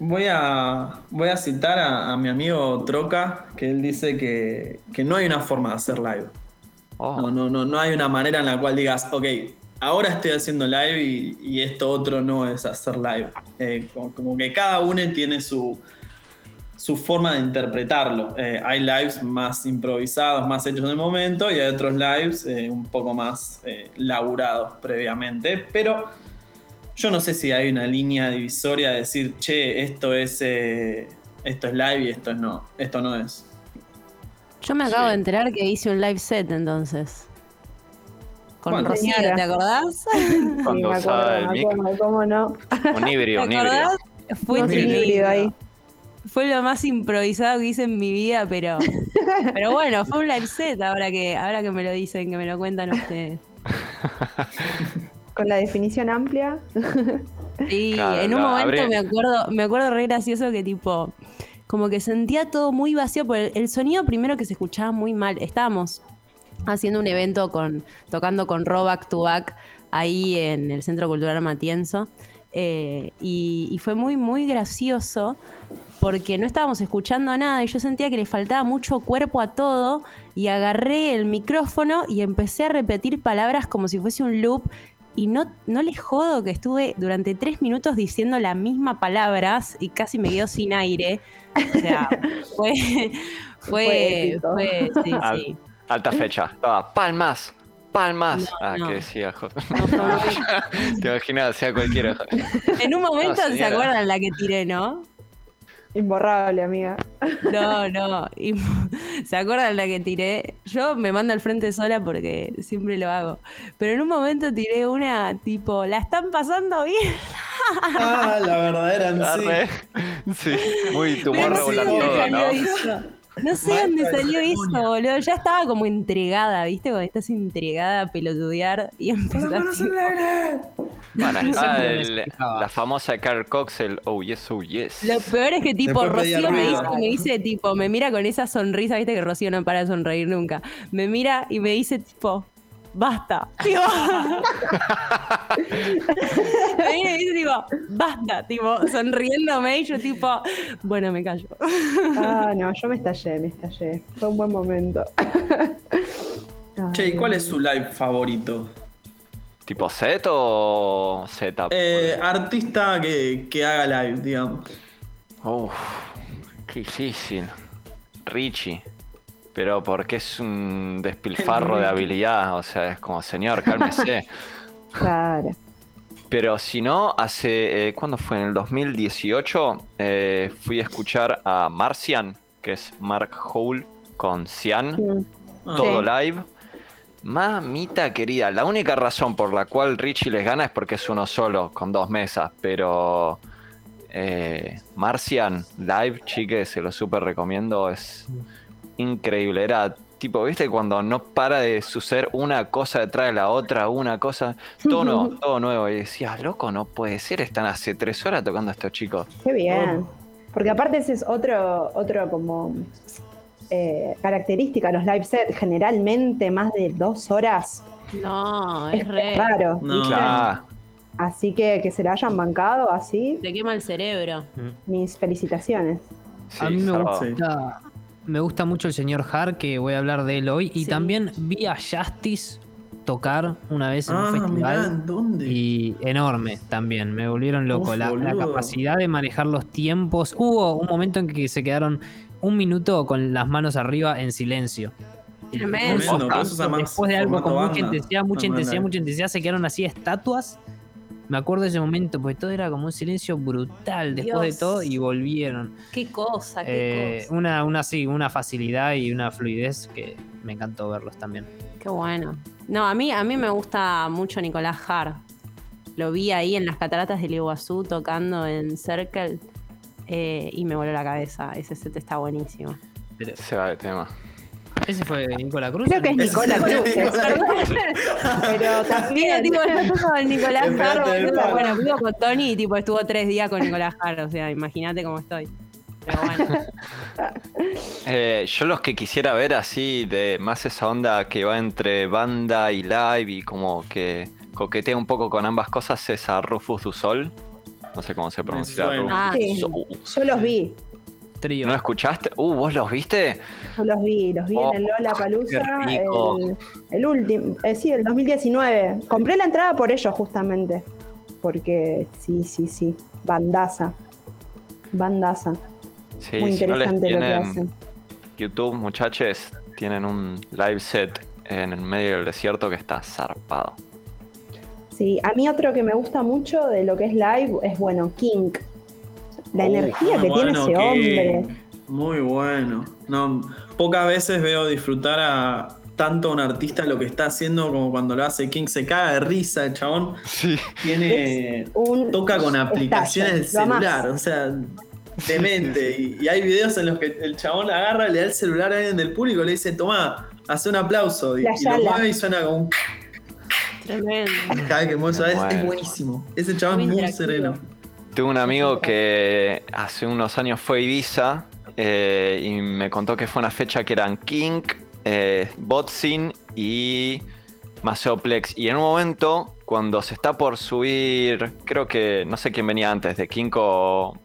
S5: Voy a, voy a citar a, a mi amigo Troca, que él dice que, que no hay una forma de hacer live.
S3: Oh,
S5: No, no, no, no hay una manera en la cual digas, ok, ahora estoy haciendo live y, y esto otro no es hacer live. Eh, como, como que cada uno tiene su, su forma de interpretarlo. Eh, hay lives más improvisados, más hechos en el momento, y hay otros lives eh, un poco más eh, laburados previamente. Pero yo no sé si hay una línea divisoria de decir, che, esto es, eh, esto es live y esto no, esto no es.
S4: Yo me acabo
S3: Sí.
S4: de enterar que hice un live set entonces. Con
S7: Señora.
S4: ¿te acordás? <laughs>
S7: Sí,
S3: Cuando
S7: me
S3: usaba
S7: acuerdo,
S3: el
S7: me
S3: mic.
S7: acuerdo, ¿cómo no?
S3: un híbrido,
S4: ¿Te
S3: un híbrido.
S4: acordás? Fue
S7: Un híbrido ahí.
S4: Fue lo más improvisado que hice en mi vida, pero <laughs> pero bueno, fue un live set ahora que ahora que me lo dicen, que me lo cuentan ustedes. <laughs>
S7: Con la definición amplia. <laughs>
S4: Sí,
S3: Claro,
S4: en un momento me acuerdo, me acuerdo re gracioso que tipo, como que sentía todo muy vacío, porque el, el sonido primero que se escuchaba muy mal. Estábamos haciendo un evento con, tocando con Ro Back to Back ahí en el Centro Cultural Matienzo. eh, y, y fue muy, muy gracioso porque no estábamos escuchando nada y yo sentía que le faltaba mucho cuerpo a todo y agarré el micrófono y empecé a repetir palabras como si fuese un loop y no, no les jodo que estuve durante tres minutos diciendo las mismas palabras y casi me quedo sin aire. O sea, <laughs> fue,
S7: Fue
S4: fue,
S7: épico.
S4: fue, sí,
S3: Al-
S4: sí.
S3: Alta fecha. Estaba palmas, palmas.
S4: No,
S3: ah,
S4: no.
S3: que decía. <laughs> Te imaginas, sea cualquiera.
S4: En un momento
S3: No,
S4: se acuerdan la que tiré, ¿no?
S7: Imborrable, amiga.
S4: No, <laughs> no. <laughs> ¿Se acuerdan la que tiré? Yo me mando al frente sola porque siempre lo hago. Pero en un momento tiré una tipo, ¿la están pasando bien? <laughs>
S5: Ah, la verdadera sí.
S3: Sí, muy tumor
S5: regular
S3: todo, ¿no?
S4: No sé dónde
S5: de
S4: salió eso, boludo. Ya estaba como entregada, ¿viste? Cuando estás entregada a pelotudear y empezás.
S3: Bueno, está el- la famosa Carl Cox, el oh yes, oh yes.
S4: Lo peor es que tipo
S5: Después
S4: Rocío me dice, me dice tipo, me mira con esa sonrisa, viste que Rocío no para de sonreír nunca. Me mira y me dice tipo, basta. Tipo, me mira y me dice tipo, basta, tipo, sonriéndome y yo tipo, bueno, me callo.
S7: Ah, no, yo me estallé, me estallé. Fue un buen momento. Ay, <laughs>
S5: Che, ¿y cuál es su live favorito?
S3: ¿Tipo set o setup?
S5: Eh, artista que, que haga live, digamos.
S3: Uf, qué difícil. Richie. Pero porque es un despilfarro de habilidad. O sea, es como, señor, cálmese. <laughs>
S7: Claro.
S3: Pero si no, hace. eh, ¿Cuándo fue? En el 2018 eh, fui a escuchar a Marcian, que es Mark Hole con Cian. Todo
S7: Sí.
S3: live. Mamita querida, la única razón por la cual Richie les gana es porque es uno solo, con dos mesas, pero eh, Marcian live, chiques, se lo súper recomiendo, es increíble. Era tipo, viste, cuando no para de suceder una cosa detrás de la otra, una cosa, todo nuevo, <laughs> todo nuevo. Y decías, loco, no puede ser, están hace tres horas tocando estos chicos.
S7: Qué bien. Porque aparte ese es otro, otro como eh, característica, los live sets, generalmente más de dos horas.
S4: No,
S7: Es
S4: es re.
S7: raro.
S3: Claro.
S7: Así que que se la hayan bancado así,
S4: Te quema el cerebro.
S7: mis felicitaciones.
S3: Sí,
S2: a mí me gusta, me gusta mucho el señor Har, que voy a hablar de él hoy. Y
S4: Sí.
S2: también vi a Justice tocar una vez en
S5: Ah,
S2: un
S5: mirá,
S2: festival.
S5: ¿en dónde?
S2: Y enorme también, me volvieron loco.
S5: Uf,
S2: la, la capacidad de manejar los tiempos. Hubo un momento en que se quedaron un minuto con las manos arriba en silencio.
S4: Tremendo.
S2: Después de algo con mucha intensidad, mucha intensidad, mucha intensidad, se quedaron así estatuas. Me acuerdo de ese momento, porque todo era como un silencio brutal después
S4: Dios.
S2: de todo y volvieron.
S4: Qué cosa, qué
S2: Eh,
S4: cosa.
S2: una, una, sí, una facilidad y una fluidez que me encantó verlos también.
S4: Qué bueno. No, a mí, a mí me gusta mucho Nicolás Har. Lo vi ahí en las cataratas del Iguazú tocando en Circle eh, y me voló la cabeza. Ese set está buenísimo.
S2: Pero,
S3: Se va de tema.
S2: ¿Ese fue Nicola Cruz?
S7: Creo que es
S5: fue
S7: Cruz. Pero
S4: Mira,
S7: también.
S4: tipo, no toco con Nicolás
S5: palo.
S4: Bueno, vivo con Tony y tipo estuvo tres días con Nicolás Har. O sea, imagínate cómo estoy. Pero bueno. <laughs>
S3: Eh, yo los que quisiera ver así, de más esa onda que va entre banda y live y como que coquetea un poco con ambas cosas es a Rufus du Sol. No sé cómo se pronuncia.
S4: Ah,
S7: Sí, yo los vi.
S2: Trío.
S3: ¿No escuchaste? Uh, ¿vos los viste?
S7: Yo los vi, los vi
S3: Oh,
S7: en el Lola Palusa. El, el último, eh, sí, el 2019. Compré la entrada por ellos, justamente. Porque sí, sí, sí. Bandaza. Bandaza.
S3: Sí,
S7: Muy
S3: si no les
S7: interesante lo que hacen.
S3: YouTube, muchachos, tienen un live set en el medio del desierto que está zarpado.
S7: Sí, a mí otro que me gusta mucho de lo que es live es, bueno, King. La
S5: Uh,
S7: energía
S5: muy
S7: que tiene
S5: bueno,
S7: ese hombre.
S5: Muy bueno. No, pocas veces veo disfrutar a tanto a un artista lo que está haciendo como cuando lo hace King. Se caga de risa el chabón.
S3: Sí.
S5: Tiene.
S7: Un
S5: Toca con aplicaciones del celular. O sea, demente. Y, y hay videos en los que el chabón agarra, le da el celular a alguien del público y le dice, toma, hace un aplauso. Y, y lo mueve y suena como un
S4: Tremendo.
S5: cada que mueve. Es, buenísimo. Ese chabón
S4: Muy
S5: es muy sereno.
S3: Tengo un amigo que hace unos años fue a Ibiza eh, y me contó que fue una fecha que eran King, eh, Botzin y Maceoplex. Y en un momento, cuando se está por subir, creo que no sé quién venía antes, de King o,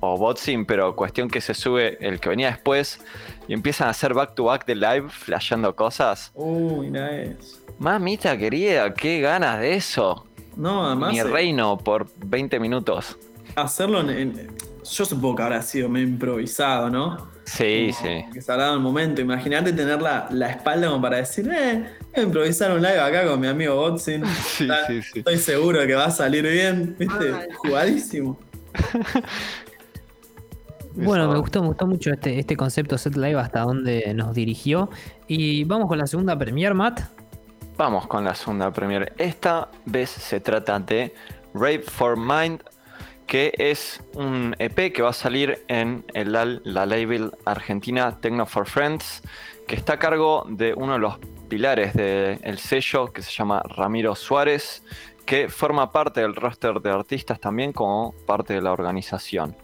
S3: o Botzin, pero cuestión que se sube el que venía después y empiezan a hacer back to back de live, flasheando cosas.
S5: Uy, eso.
S3: Mamita querida, qué ganas de eso.
S5: No, además.
S3: Mi reino por 20 minutos.
S5: Hacerlo en, en- Yo supongo que habrá sido medio improvisado, ¿no?
S3: Sí,
S5: Como
S3: sí.
S5: Que se habrá dado el momento. Imagínate tener la, la espalda como para decir, eh, voy a improvisar un live acá con mi amigo Botzin. <laughs>
S3: Sí,
S5: Está-
S3: sí, sí.
S5: Estoy seguro de que va a salir bien. ¿Viste? Jugadísimo. <laughs>
S2: Bueno, me gustó, me gustó mucho este, este concepto set live hasta donde nos dirigió. Y vamos con la segunda premier, Matt.
S3: Vamos con la segunda premier. Esta vez se trata de Rape for Mind, que es un EP que va a salir en el, la label argentina Techno for Friends, que está a cargo de uno de los pilares del sello que se llama Ramiro Suárez, que forma parte del roster de artistas también como parte de la organización.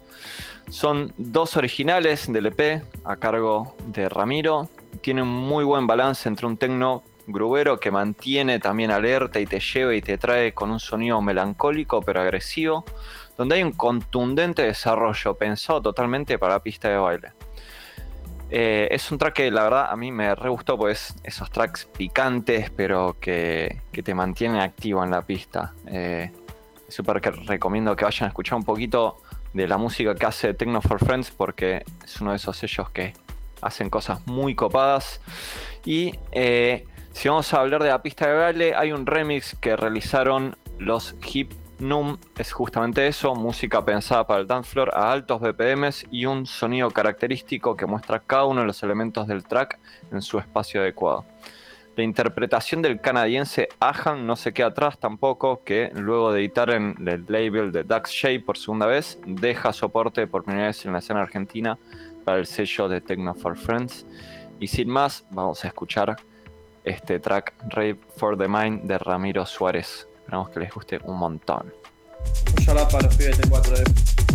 S3: Son dos originales del EP a cargo de Ramiro. Tiene un muy buen balance entre un tecno grubero que mantiene también alerta y te lleva y te trae con un sonido melancólico pero agresivo, donde hay un contundente desarrollo pensado totalmente para la pista de baile. Eh, es un track que la verdad a mí me re gustó, pues esos tracks picantes pero que, que te mantienen activo en la pista. Eh, Súper que recomiendo que vayan a escuchar un poquito de la música que hace Techno for Friends porque es uno de esos sellos que hacen cosas muy copadas. Y eh, si vamos a hablar de la pista de baile, hay un remix que realizaron los Hip Num, es justamente eso, música pensada para el dance floor a altos BPMs y un sonido característico que muestra cada uno de los elementos del track en su espacio adecuado. La interpretación del canadiense Ahan no se queda atrás tampoco, que luego de editar en el label de Dax Shay por segunda vez, deja soporte por primera vez en la escena argentina para el sello de Techno for Friends. Y sin más, vamos a escuchar este track Rape for the Mind de Ramiro Suárez. Esperamos que les guste un montón.
S5: Un shout out para los pibes de 4D.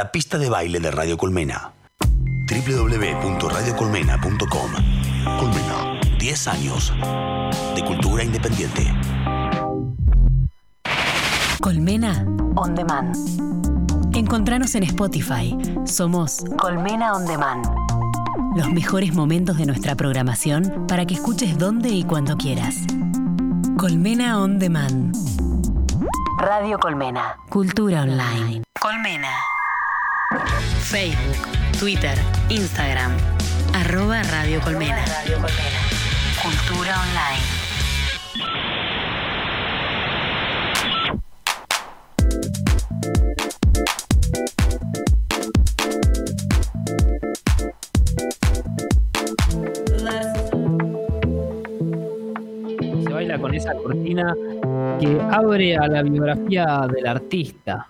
S8: La pista de baile de Radio Colmena. www.radiocolmena.com Colmena, 10 años de cultura independiente.
S1: Colmena On Demand. Encontranos en Spotify. Somos Colmena On Demand. Los mejores momentos de nuestra programación para que escuches donde y cuando quieras. Colmena On Demand. Radio Colmena. Cultura online. Colmena. Facebook, Twitter, Instagram. Arroba Radio Colmena. Cultura online.
S2: Se baila con esa cortina que abre a la biografía del artista.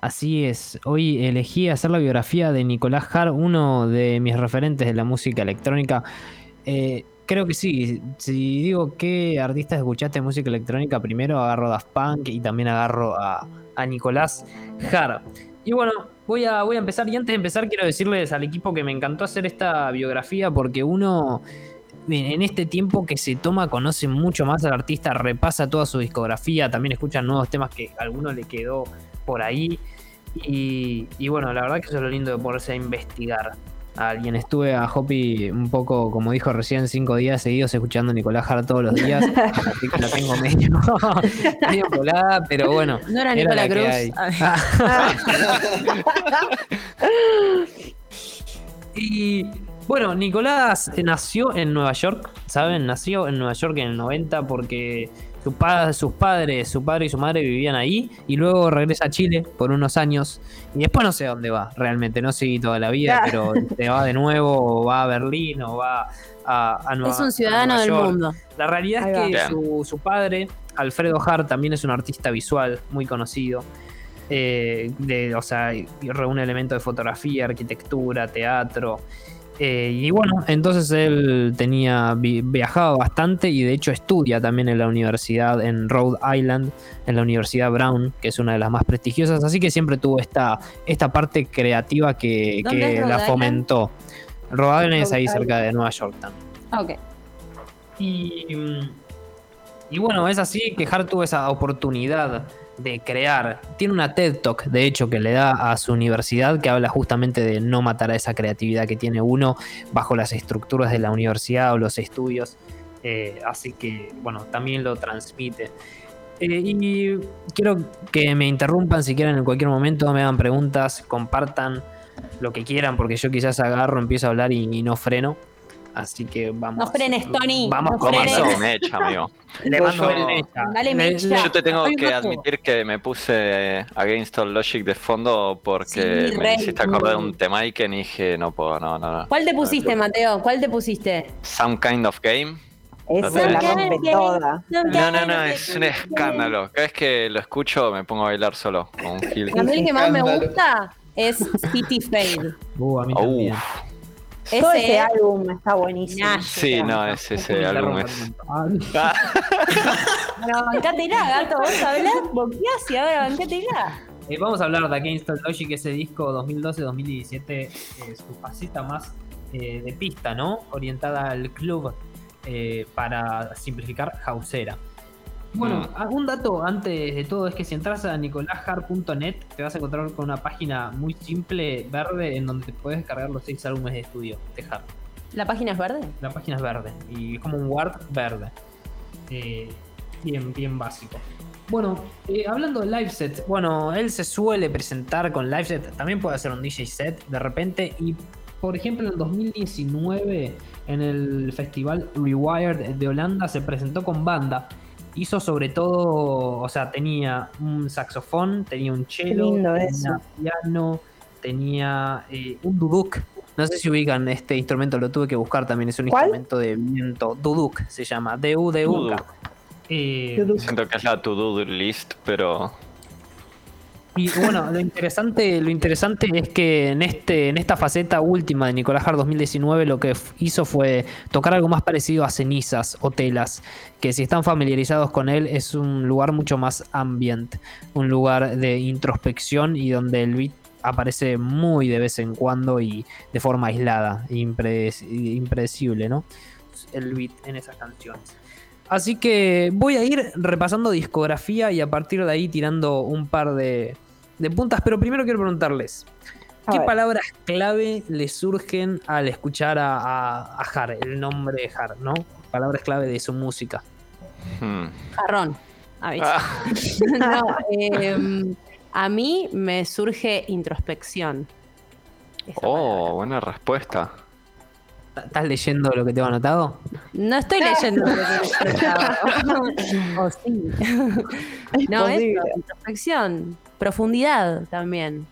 S2: Así es, hoy elegí hacer la biografía de Nicolás Har, uno de mis referentes de la música electrónica. Eh, creo que sí, si digo qué artistas escuchaste de música electrónica, primero agarro Daft Punk y también agarro a, a Nicolás Har. Y bueno, voy a, voy a empezar. Y antes de empezar, quiero decirles al equipo que me encantó hacer esta biografía porque uno en este tiempo que se toma, conoce mucho más al artista, repasa toda su discografía, también escucha nuevos temas que a alguno le quedó por ahí. Y, y bueno, la verdad que eso es lo lindo de ponerse a investigar a alguien. Estuve a Hopi un poco, como dijo recién, cinco días seguidos escuchando a Nicolás Jara todos los días. <laughs> así que la tengo medio, <laughs> medio volada, pero bueno.
S4: No era
S2: era
S4: Nicolás Cruz.
S2: hay. <laughs> Y bueno, Nicolás nació en Nueva York, ¿saben? Nació en Nueva York en el 90 porque su pa- sus padres, su padre y su madre vivían ahí y luego regresa a Chile por unos años y después no sé dónde va realmente, no seguí toda la vida, pero se va de nuevo o va a Berlín o va a, a Nueva
S4: Es un
S2: a
S4: ciudadano del mundo.
S2: La realidad es que su, su padre, Alfredo Hart, también es un artista visual muy conocido. Eh, de, o sea, reúne elementos de fotografía, arquitectura, teatro. Eh, y bueno, entonces él tenía vi- viajado bastante y de hecho estudia también en la universidad en Rhode Island, en la Universidad Brown, que es una de las más prestigiosas, así que siempre tuvo esta, esta parte creativa que,
S4: ¿Dónde
S2: que la fomentó. Rhode Island es ahí cerca de Nueva York también.
S4: Ok.
S2: Y, y bueno, es así que Hart tuvo esa oportunidad de crear. Tiene una TED Talk, de hecho, que le da a su universidad que habla justamente de no matar a esa creatividad que tiene uno bajo las estructuras de la universidad o los estudios. Eh, así que, bueno, también lo transmite. Eh, y quiero que me interrumpan si quieren en cualquier momento, me hagan preguntas, compartan lo que quieran, porque yo quizás agarro, empiezo a hablar y, y no freno. Así que vamos.
S4: No frenes, Tony,
S2: Vamos
S4: no
S2: con
S4: frenes.
S2: eso.
S3: Mecha, amigo. <laughs>
S2: Le mando
S3: Yo-
S2: mecha.
S4: Dale
S2: Le-
S4: mecha.
S3: Yo te tengo
S4: Ay,
S3: que admitir que me puse eh, Against All Logic de fondo porque
S4: Sí,
S3: me hiciste acordar de un tema y que dije, no puedo, no, no, no.
S4: ¿Cuál te pusiste, Mateo? ¿Cuál te pusiste?
S3: Some Kind of Game.
S7: Esa la
S3: tenés.
S7: rompe toda.
S3: No, no, no, es un escándalo. Cada vez que lo escucho me pongo a bailar solo, con un gil.
S4: A mí el que más me gusta es City Fade.
S2: Uh, a mí
S3: Uf.
S7: Todo
S4: Ese
S7: ese
S4: es
S7: álbum está buenísimo.
S3: Sí, no, es ese álbum es...
S2: Ah,
S4: Bueno, bancátela, gato, vos hablás, boqueás y ahora bancátela.
S2: eh, vamos a hablar de Against Logic, ese disco 2012-2017, eh, su faceta más eh, de pista, ¿no? Orientada al club eh, para simplificar, hausera. Bueno, ah, un dato antes de todo es que si entras a nicolashar.net te vas a encontrar con una página muy simple, verde, en donde te puedes descargar los seis álbumes de estudio de Hart.
S4: ¿La página es verde?
S2: La página es verde y es como un Word verde. Eh, bien, bien básico. Bueno, eh, hablando de live set, bueno, él se suele presentar con live set, también puede hacer un DJ set de repente y por ejemplo en el 2019 en el festival Rewired de Holanda se presentó con banda. Hizo sobre todo, o sea, tenía un saxofón, tenía un cello,
S7: lindo
S2: tenía
S7: eso.
S2: piano, tenía eh, un duduk. No sé si ubican este instrumento, lo tuve que buscar también, es un
S7: ¿Cuál?
S2: instrumento de viento. Duduk se llama, D-U-D-U-K.
S3: Duduk.
S2: Eh,
S7: Duduk.
S3: Siento que es la to-do list, pero...
S2: Y bueno, lo interesante, lo interesante es que en este, en esta faceta última de Nicolás Hart 2019 lo que hizo fue tocar algo más parecido a cenizas o telas, que si están familiarizados con él es un lugar mucho más ambient, un lugar de introspección y donde el beat aparece muy de vez en cuando y de forma aislada, impre- impredecible, ¿no? El beat en esas canciones. Así que voy a ir repasando discografía y a partir de ahí tirando un par de, de puntas. Pero primero quiero preguntarles:
S7: A
S2: ¿qué palabras clave les surgen al escuchar a, a, a Har, el nombre de Har, ¿no? Palabras clave de su música.
S3: Hmm.
S4: Jarrón. avisa.
S3: Ah, <laughs>
S4: No, em, a mí me surge introspección. Esa
S3: oh,
S4: palabra.
S3: buena respuesta.
S2: ¿Estás leyendo lo que te he anotado?
S4: No estoy leyendo lo que tienes anotado. <laughs> <laughs> O sí. No, eso, introspección. Profundidad también.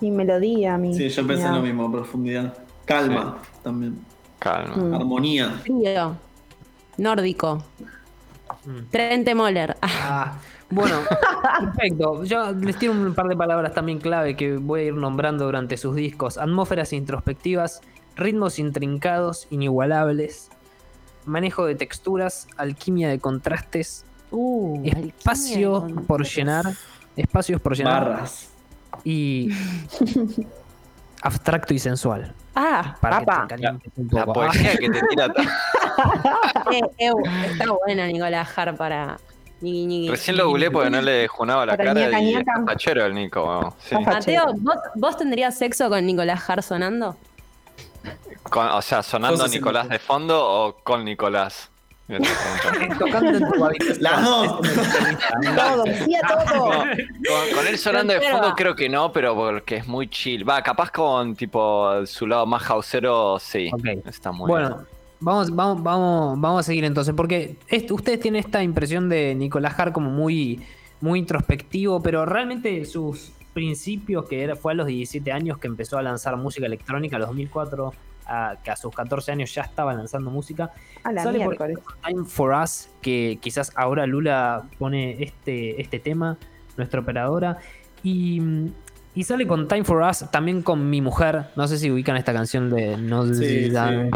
S7: Y melodía, mi.
S5: Sí, yo pensé
S7: mi-
S5: lo mismo, profundidad. Calma también.
S3: Calma.
S7: Mm.
S5: Armonía.
S4: Frío. Nórdico.
S2: Mm.
S4: Trente Moller. <laughs> Ah,
S2: bueno, <laughs> perfecto. Yo les tiro un par de palabras también clave que voy a ir nombrando durante sus discos. Atmósferas introspectivas, ritmos intrincados, inigualables, manejo de texturas, alquimia de contrastes,
S4: uh, de
S2: espacio por llenar, espacios por llenar
S5: Barras.
S2: y <laughs> abstracto y sensual.
S4: Ah,
S2: Para que te un
S3: La
S2: poco.
S3: Poesía que te tira. <laughs>
S4: eh, eh, está bueno Nicolás Jar para.
S3: Recién lo googleé porque no le junaba la cara
S7: ñaca,
S3: y
S7: ñaca.
S3: fachero el Nico. Sí.
S4: Mateo, ¿vos, vos tendrías sexo con Nicolás Jar sonando?
S3: Con- o sea, sonando Nicolás de fondo o con Nicolás. <laughs>
S2: Tocando en tu habitación.
S5: Las dos.
S7: Todo, decía todo.
S3: No, con, con él sonando de fondo creo que no, pero porque es muy chill. Va, capaz con tipo su lado más houseero, sí. Está muy
S2: Bueno, vamos, vamos, vamos, vamos a seguir entonces, porque ustedes tienen esta impresión de Nicolás Hart como muy, muy introspectivo, pero realmente sus principios, que era, fue a los 17 años que empezó a lanzar música electrónica, a los 2004, a, que a sus 14 años ya estaba lanzando música,
S7: A la
S2: Sale por. Time for Us, que quizás ahora Lula pone este, este tema, nuestra operadora, y, y sale con Time for Us, también con Mi Mujer, no sé si ubican esta canción de No
S5: Sí, sí.
S2: Olvidar,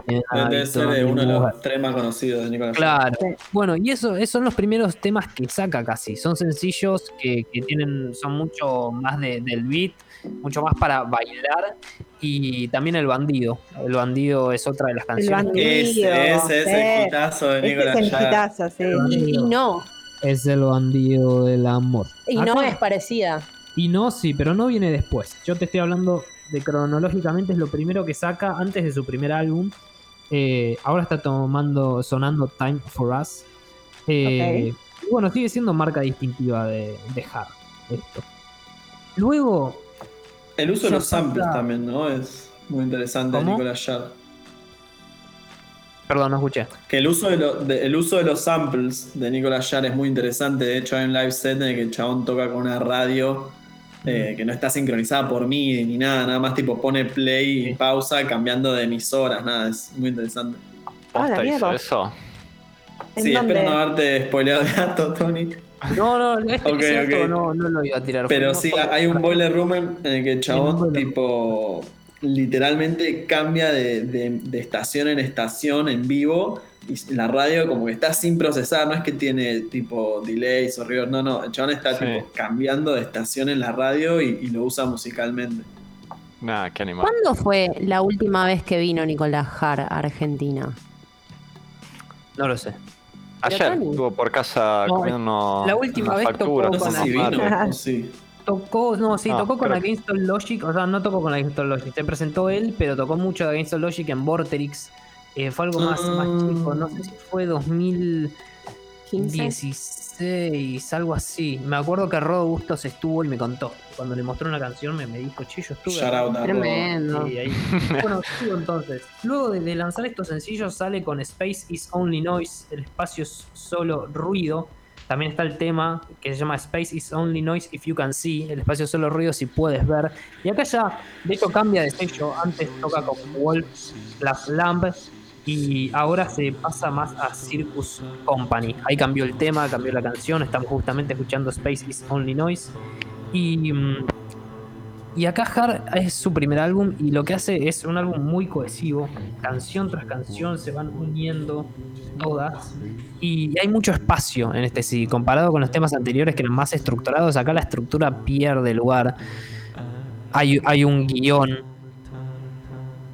S5: Debe ser de uno de los tres más conocidos de Nicolás.
S2: Claro.
S7: Sí.
S2: Bueno, y eso, esos son los primeros temas que saca casi. Son sencillos que, que tienen, son mucho más de- del beat, mucho más para bailar. Y también el bandido. El bandido es otra de las
S7: El
S2: canciones.
S7: bandido.
S5: Ese, ese es el hitazo de Nicolás
S7: es el hitazo, sí.
S4: Y, y no.
S2: Es el bandido del amor.
S4: Y no es parecida.
S2: Y no, sí, pero no viene después. Yo te estoy hablando de cronológicamente, es lo primero que saca antes de su primer álbum. Eh, ahora está tomando, sonando Time for Us. Eh, y bueno, sigue siendo marca distintiva de, de Hard. Esto. Luego,
S5: El uso de los samples
S2: está.
S5: también, ¿no? Es muy interesante de. Nicolás Jara.
S2: perdón, no escuché.
S5: Que el uso de, lo- de- el uso de los samples de Nicolás Jara es muy interesante. De hecho, hay un live set en el que el chabón toca con una radio eh, que no está sincronizada por mí ni nada. Nada más tipo pone play y pausa cambiando de emisoras. Nada, es muy interesante.
S7: Ah, la
S3: ¿Posta hizo eso?
S7: ¿En
S5: Sí,
S7: dónde?
S5: espero no haberte spoileado gato, Tony.
S2: No, no, este <laughs> cierto, no, no lo iba a tirar.
S5: Pero sí, hay un boiler room en el que el chabón, tipo, literalmente cambia de, de- de estación en estación en vivo. Y la radio, como que está sin procesar, no es que tiene tipo delays o ruidos, no, no. El chabón está
S3: Sí.
S5: tipo cambiando de estación en la radio y, y lo usa musicalmente.
S3: Nada, qué animal.
S4: ¿Cuándo fue la última vez que vino Nicolás Jar a Argentina?
S2: No lo sé.
S3: Ayer estuvo por casa
S2: No,
S3: comiendo unos-
S2: la última
S3: unas
S2: vez
S3: facturas,
S2: tocó
S5: No
S2: con
S3: unos
S5: vino sí.
S2: Tocó, no, sí,
S3: Ah,
S2: tocó con Against All Logic, o sea, no tocó con Against All Logic, se presentó él, pero tocó mucho Against All Logic en Vorterix. Eh, fue algo más, más
S5: Ah.
S2: chico, no sé si fue
S4: 15.
S2: 2016, algo así. Me acuerdo que Rodo Bustos estuvo y me contó. Cuando le mostró una canción me, me dijo, che, yo estuve.
S5: Shout
S2: acá".
S5: out a Rodo.
S4: Tremendo.
S2: Sí, ahí. <laughs> Bueno, sigo entonces. Luego de, de lanzar estos sencillos sale con Space is Only Noise, el espacio es solo ruido. También está el tema que se llama Space is Only Noise If You Can See, el espacio es solo ruido si puedes ver. Y acá ya, de hecho, cambia de sello. Antes toca con Wolf, Las Lamp y ahora se pasa más a Circus Company. Ahí cambió el tema, cambió la canción. Estamos justamente escuchando Space is Only Noise. Y mm, Y acá Har es su primer álbum y lo que hace es un álbum muy cohesivo. Canción tras canción se van uniendo todas. Y hay mucho espacio en este CD. Comparado con los temas anteriores que eran más estructurados, acá la estructura pierde lugar. Hay, hay un guion.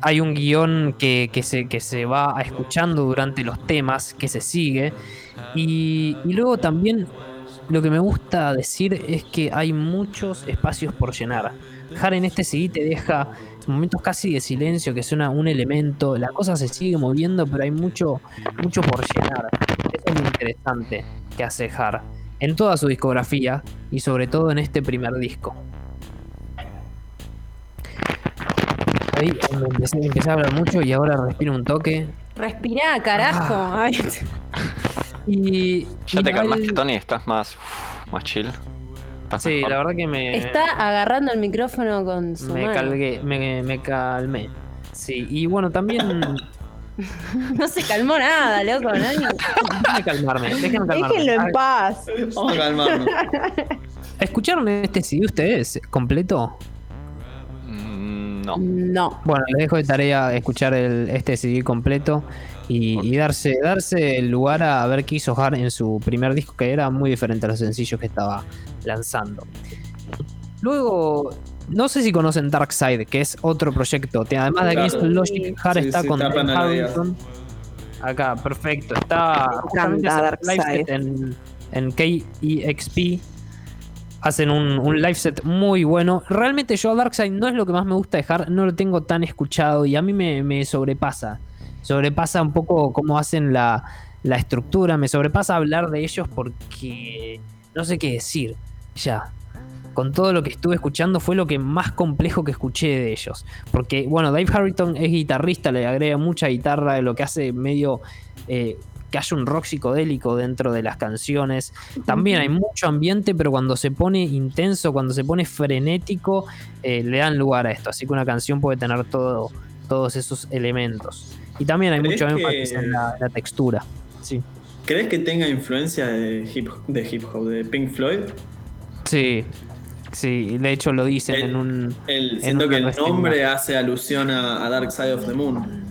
S2: Hay un guion que, se, que se va escuchando durante los temas, que se sigue. Y, luego también lo que me gusta decir es que hay muchos espacios por llenar. Har en este CD te deja momentos casi de silencio, que suena un elemento, la cosa se sigue moviendo, pero hay mucho, mucho por llenar. Eso es lo interesante que hace Har en toda su discografía y sobre todo en este primer disco. Ahí empecé, empecé a hablar mucho y ahora respiro un toque.
S4: Respirá, carajo.
S2: Ah.
S4: Ay,
S2: Y,
S3: Ya
S2: y
S3: te calmaste,
S2: igual-
S3: Tony, estás más, más chill. Estás
S2: Sí,
S3: mejor.
S2: la verdad que me,
S4: Está agarrando el micrófono con su
S2: me,
S4: mano.
S2: calgué- me, me calmé. Sí, y bueno, también <laughs>
S4: No se calmó nada, loco, ¿no? <laughs>
S2: déjame calmarme, déjame calmarme.
S7: Déjenlo en
S2: Ah,
S7: paz.
S5: Vamos a calmarnos. <laughs>
S2: ¿Escucharon este CD ustedes completo?
S3: No.
S4: No.
S2: Bueno, les dejo de tarea escuchar el, este CD completo y, y darse, darse el lugar a ver qué hizo Har en su primer disco, que era muy diferente a los sencillos que estaba lanzando. Luego, no sé si conocen Darkseid, que es otro proyecto. Además de
S5: Claro.
S2: Against Logic, Har
S5: Sí,
S2: está
S5: sí,
S2: con. Harrington. Acá, perfecto. Está justamente set en, en KEXP. Hacen un, un live set muy bueno. Realmente yo a Darkseid no es lo que más me gusta dejar, no lo tengo tan escuchado y a mí me, me sobrepasa. Sobrepasa un poco cómo hacen la, la estructura, me sobrepasa hablar de ellos porque no sé qué decir. Ya. Con todo lo que estuve escuchando fue lo que más complejo que escuché de ellos. Porque, bueno, Dave Harrington es guitarrista, le agrega mucha guitarra, lo que hace medio eh, que haya un rock psicodélico dentro de las canciones. También hay mucho ambiente, pero cuando se pone intenso, cuando se pone frenético, eh, le dan lugar a esto. Así que una canción puede tener todo, todos esos elementos. Y también hay
S5: ¿Crees
S2: mucho
S5: que-
S2: énfasis en la, la textura. Sí.
S5: ¿Crees que tenga influencia de hip, de hip hop, de Pink Floyd?
S2: Sí, sí, de hecho lo dicen
S5: El-
S2: en un.
S5: El,
S2: en
S5: siento que el nombre hace alusión a, a Dark Side of the Moon.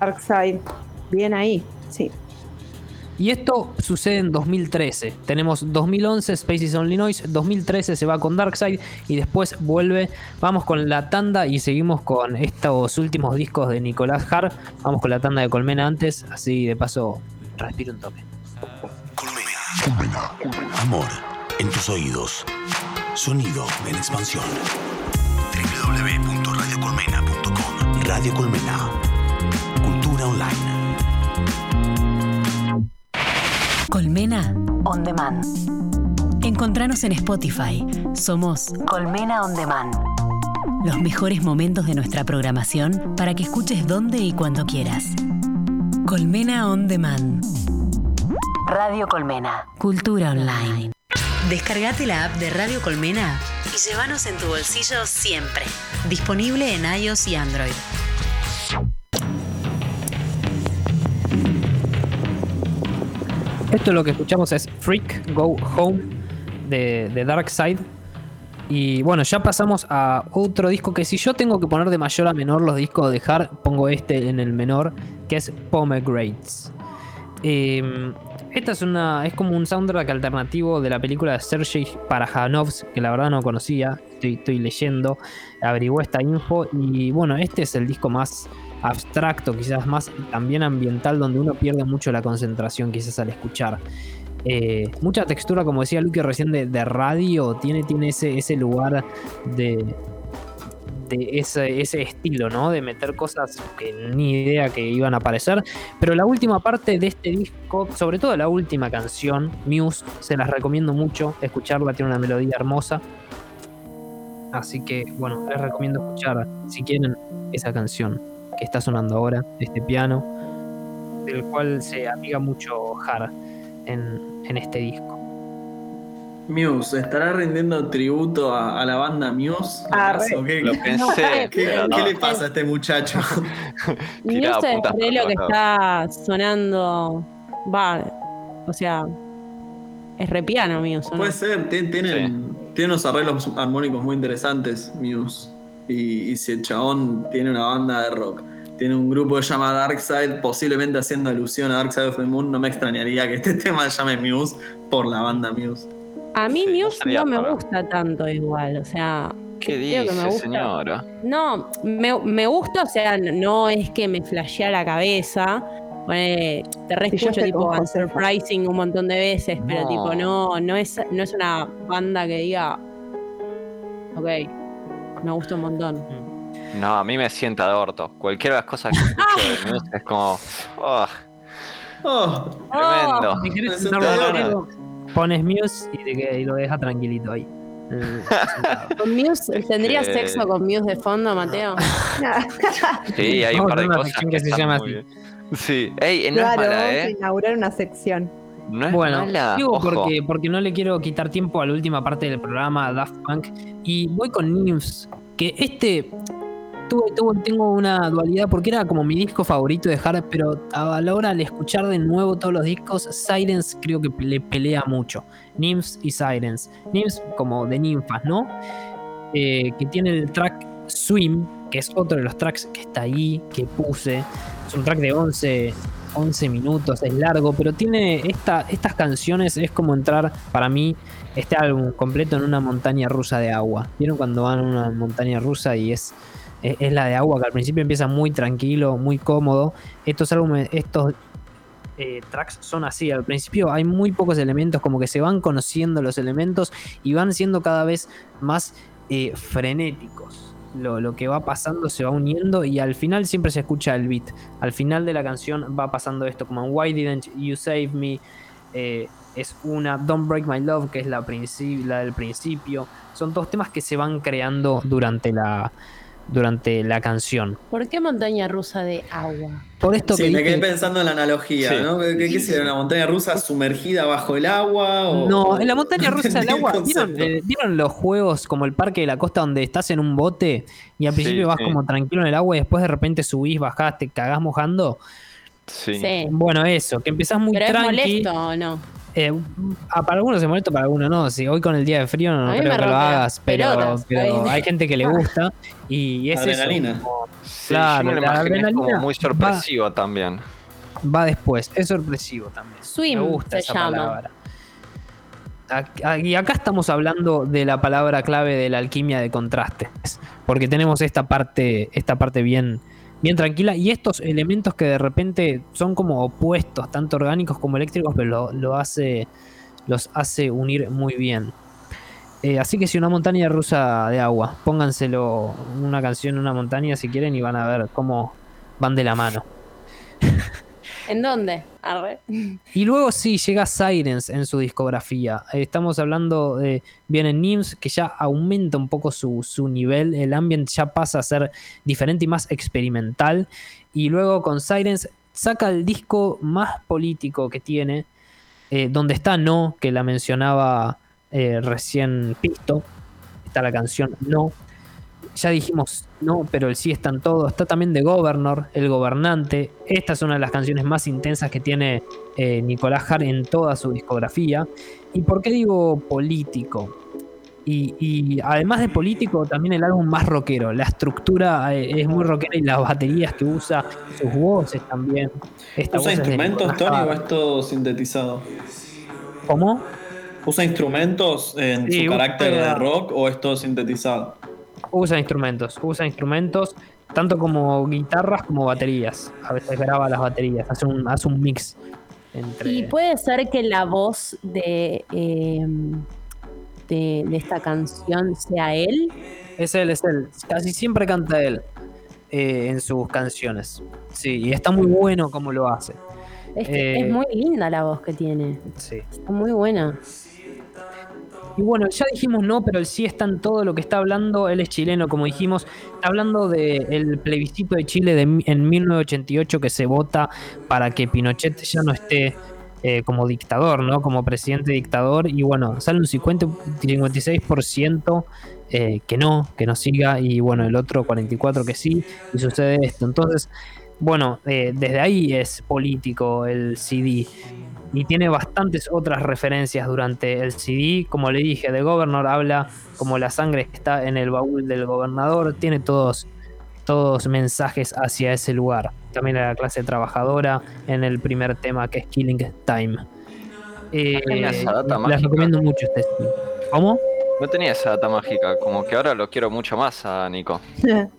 S7: Darkseid. Bien ahí, sí.
S2: Y esto sucede en 2013. Tenemos 2011 Spaces Only Noise, 2013 se va con Darkseid y después vuelve. Vamos con la tanda y seguimos con estos últimos discos de Nicolás Har. Vamos con la tanda de Colmena antes, así de paso respiro un toque.
S8: Colmena. Amor en tus oídos. Sonido en expansión. www.radiocolmena.com Radio Colmena. Cultura online.
S1: Colmena On Demand. Encontranos en Spotify. Somos Colmena On Demand. Los mejores momentos de nuestra programación para que escuches donde y cuando quieras. Colmena On Demand. Radio Colmena. Cultura online. Descargate la app de Radio Colmena y llévanos en tu bolsillo siempre. Disponible en iOS y Android.
S2: Esto lo que escuchamos es Freak Go Home de, de. Y bueno, ya pasamos a otro disco que si yo tengo que poner de mayor a menor los discos de Hard, pongo este en el menor, que es Pomegranates. Eh, esta es una es como un soundtrack alternativo de la película de Sergei Parajanovs, que la verdad no conocía, estoy, estoy leyendo, averigué esta info y bueno, este es el disco más abstracto, quizás más también ambiental, donde uno pierde mucho la concentración quizás al escuchar. Eh, mucha textura, como decía Luque recién, de, de radio, tiene, tiene ese, ese lugar de, de ese, ese estilo, ¿no? De meter cosas que ni idea que iban a aparecer. Pero la última parte de este disco, sobre todo la última canción, Muse, se las recomiendo mucho. Escucharla tiene una melodía hermosa. Así que, bueno, les recomiendo escuchar, si quieren, esa canción que está sonando ahora, este piano, del cual se amiga mucho Har en, en este disco.
S5: Muse, ¿estará rindiendo tributo a, a la banda Muse?
S7: Ah.
S5: ¿Qué,
S3: Lo pensé,
S5: qué- <laughs>
S3: pero
S5: qué
S3: no.
S5: le pasa a este muchacho? <laughs>
S4: Muse es lo que está sonando. Va, o sea, es re piano Muse, ¿o ¿no?
S5: Puede ser, tien- tienen, tiene unos arreglos armónicos muy interesantes, Muse. Y, y si el chabón tiene una banda de rock, tiene un grupo que se llama Darkside, posiblemente haciendo alusión a Dark Side of the Moon, no me extrañaría que este <laughs> tema se llame Muse por la banda Muse.
S4: A mí
S3: Sí,
S4: Muse no me
S3: para-
S4: gusta tanto igual, o sea.
S3: ¿Qué
S4: creo que me
S3: dice,
S4: gusta.
S3: señora?
S4: No, me, me gusta, o sea, no es que me flashea la cabeza. Ponele, te re
S7: Sí, yo
S4: escucho
S7: estoy
S4: tipo. Unsurprising un montón de veces, pero tipo no, no es, no es una banda que diga ok, me gusta un montón.
S3: No, a mí me sienta de orto. Cualquiera de las cosas que escucho de Muse es como. oh,
S5: Oh,
S3: tremendo.
S2: Al
S5: ahora.
S2: lado, pones Muse y, te queda- y lo deja tranquilito ahí. <laughs>
S4: ¿Con Muse, ¿Tendrías
S3: Eh.
S4: sexo con Muse de fondo, Mateo?
S3: Sí, hay un par de cosas que,
S2: que se llama
S3: muy
S2: así.
S3: Sí, ey, no
S7: claro,
S3: es mala,
S7: vamos a
S3: ¿eh?
S7: inaugurar una sección.
S3: No es
S2: Bueno,
S3: mala.
S2: digo
S3: ojo.
S2: porque, porque no le quiero quitar tiempo a la última parte del programa Daft Punk y voy con Nymphs, que este tuve, tuve- tengo una dualidad porque era como mi disco favorito de Hard, pero a la hora de escuchar de nuevo todos los discos, Silence creo que le pelea mucho. Nymphs y Silence. Nymphs como de ninfas, ¿no? Eh, que tiene el track Swim, que es otro de los tracks que está ahí, que puse. Es un track de 11, 11 minutos, es largo, pero tiene esta, estas canciones, es como entrar para mí este álbum completo en una montaña rusa de agua. ¿Vieron cuando van a una montaña rusa y es, es, la de agua, que al principio empieza muy tranquilo, muy cómodo? Estos álbumes, estos eh, tracks son así. Al principio hay muy pocos elementos, como que se van conociendo los elementos y van siendo cada vez más eh, frenéticos. Lo, lo que va pasando se va uniendo y al final siempre se escucha el beat. Al final de la canción va pasando esto, como Why Didn't You Save Me. eh, es una Don't Break My Love, que es la, la del principio. Son todos temas que se van creando durante la, durante la canción.
S4: ¿Por qué montaña rusa de agua?
S2: Por esto
S5: sí,
S2: que
S5: me
S2: dije-
S5: quedé pensando en la analogía,
S3: Sí.
S5: ¿no? ¿Qué, qué sería una montaña rusa sumergida bajo el agua? O,
S2: No, en la montaña rusa del <laughs> agua, ¿vieron,
S5: concepto.
S2: eh, ¿vieron los juegos como el Parque de la Costa donde estás en un bote y al
S3: Sí,
S2: principio vas
S3: sí.
S2: como tranquilo en el agua y después de repente subís, bajás, te cagás mojando?
S3: Sí.
S4: Sí.
S2: Bueno, eso, que empezás muy
S4: ¿Pero es
S2: tranqui.
S4: molesto o no?
S2: Eh, ah, para algunos es molesto, para algunos no. Si hoy con el día de frío no creo que lo hagas, pero,
S4: pelotas,
S2: pero
S4: ¿sabes?
S2: hay gente que le gusta y es eso.
S5: Adrenalina.
S2: como-
S3: Sí,
S2: Claro, la adrenalina
S3: como muy
S2: va-
S3: sorpresivo también.
S2: va después, es sorpresivo también.
S4: Swim
S2: Me gusta
S4: se
S2: esa
S4: llama.
S2: palabra. Y acá estamos hablando de la palabra clave de la alquimia de contrastes, porque tenemos esta parte, esta parte bien, bien tranquila y estos elementos que de repente son como opuestos, tanto orgánicos como eléctricos, pero lo, hace, los hace unir muy bien. Eh, así que si una montaña rusa de agua, pónganselo una canción en una montaña si quieren y van a ver cómo van de la mano. <laughs>
S4: ¿En dónde? Arre.
S2: Y luego sí, llega Sirens en su discografía. Eh, Estamos hablando de. Viene Nims, que ya aumenta un poco su, su nivel. El ambient ya pasa a ser diferente y más experimental. Y luego con Sirens saca el disco más político que tiene. eh, donde está No, que la mencionaba eh, recién Pisto. Está la canción No. Ya dijimos no, pero el sí está en todo. Está también The Governor, El Gobernante. Esta es una de las canciones más intensas que tiene eh, Nicolás Hart en toda su discografía. ¿Y por qué digo político? Y, y además de político, también el álbum más rockero. La estructura eh, es muy rockera y las baterías que usa, sus voces también. Esta
S5: ¿Usa
S2: voz
S5: instrumentos, Tony, o es todo sintetizado?
S2: ¿Cómo?
S5: ¿Usa instrumentos en
S2: Sí,
S5: su carácter de rock o es todo sintetizado?
S2: Usa instrumentos, usa instrumentos, tanto como guitarras como baterías. A veces graba las baterías, hace un, hace un mix entre.
S4: Y puede ser que la voz de, eh, de, de esta canción sea él.
S2: Es él, es él. Casi siempre canta él eh, en sus canciones. Sí, y está muy bueno como lo hace.
S4: Es, que
S2: Eh,
S4: es muy linda la voz que tiene.
S2: Sí.
S4: Está muy buena.
S2: Y bueno, ya dijimos no, pero el sí está en todo lo que está hablando. Él es chileno, como dijimos. Está hablando del plebiscito de Chile en 1988 que se vota para que Pinochet ya no esté eh, como dictador, ¿no? Como presidente dictador. Y bueno, sale un 50, 56% eh, que no, que no siga. Y bueno, el otro 44% que sí. Y sucede esto. Entonces, bueno, eh, desde ahí es político el CD. Y tiene bastantes otras referencias durante el CD. Como le dije, The Governor habla como la sangre está en el baúl del gobernador, tiene todos, todos mensajes hacia ese lugar. También a la clase trabajadora en el primer tema que es Killing Time. Eh, les recomiendo mucho este CD. ¿Cómo?
S3: No tenía esa data mágica, como que ahora lo quiero mucho más a Nico. <laughs>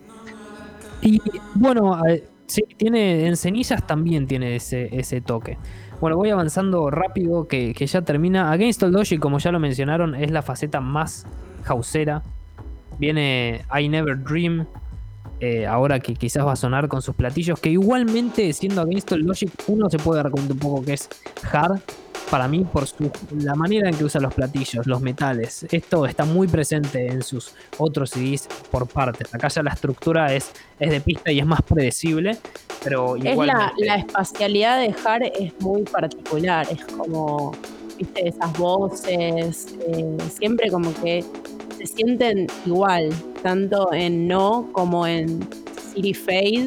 S2: Y bueno, eh, sí, tiene, en cenizas también tiene ese, ese toque. Bueno, voy avanzando rápido, que, que ya termina. Against All Logic, como ya lo mencionaron, es la faceta más hausera. Viene I Never Dream, eh, ahora que quizás va a sonar con sus platillos, que igualmente siendo Against All Logic, uno se puede dar cuenta un poco que es hard. Para mí, por su, la manera en que usa los platillos, los metales. Esto está muy presente en sus otros CDs por partes. Acá ya la estructura es, es de pista y es más predecible, pero
S4: Es la,
S2: igualmente.
S4: la espacialidad de Har es muy particular, es como, viste, esas voces, eh, siempre como que se sienten igual, tanto en No como en City Fade,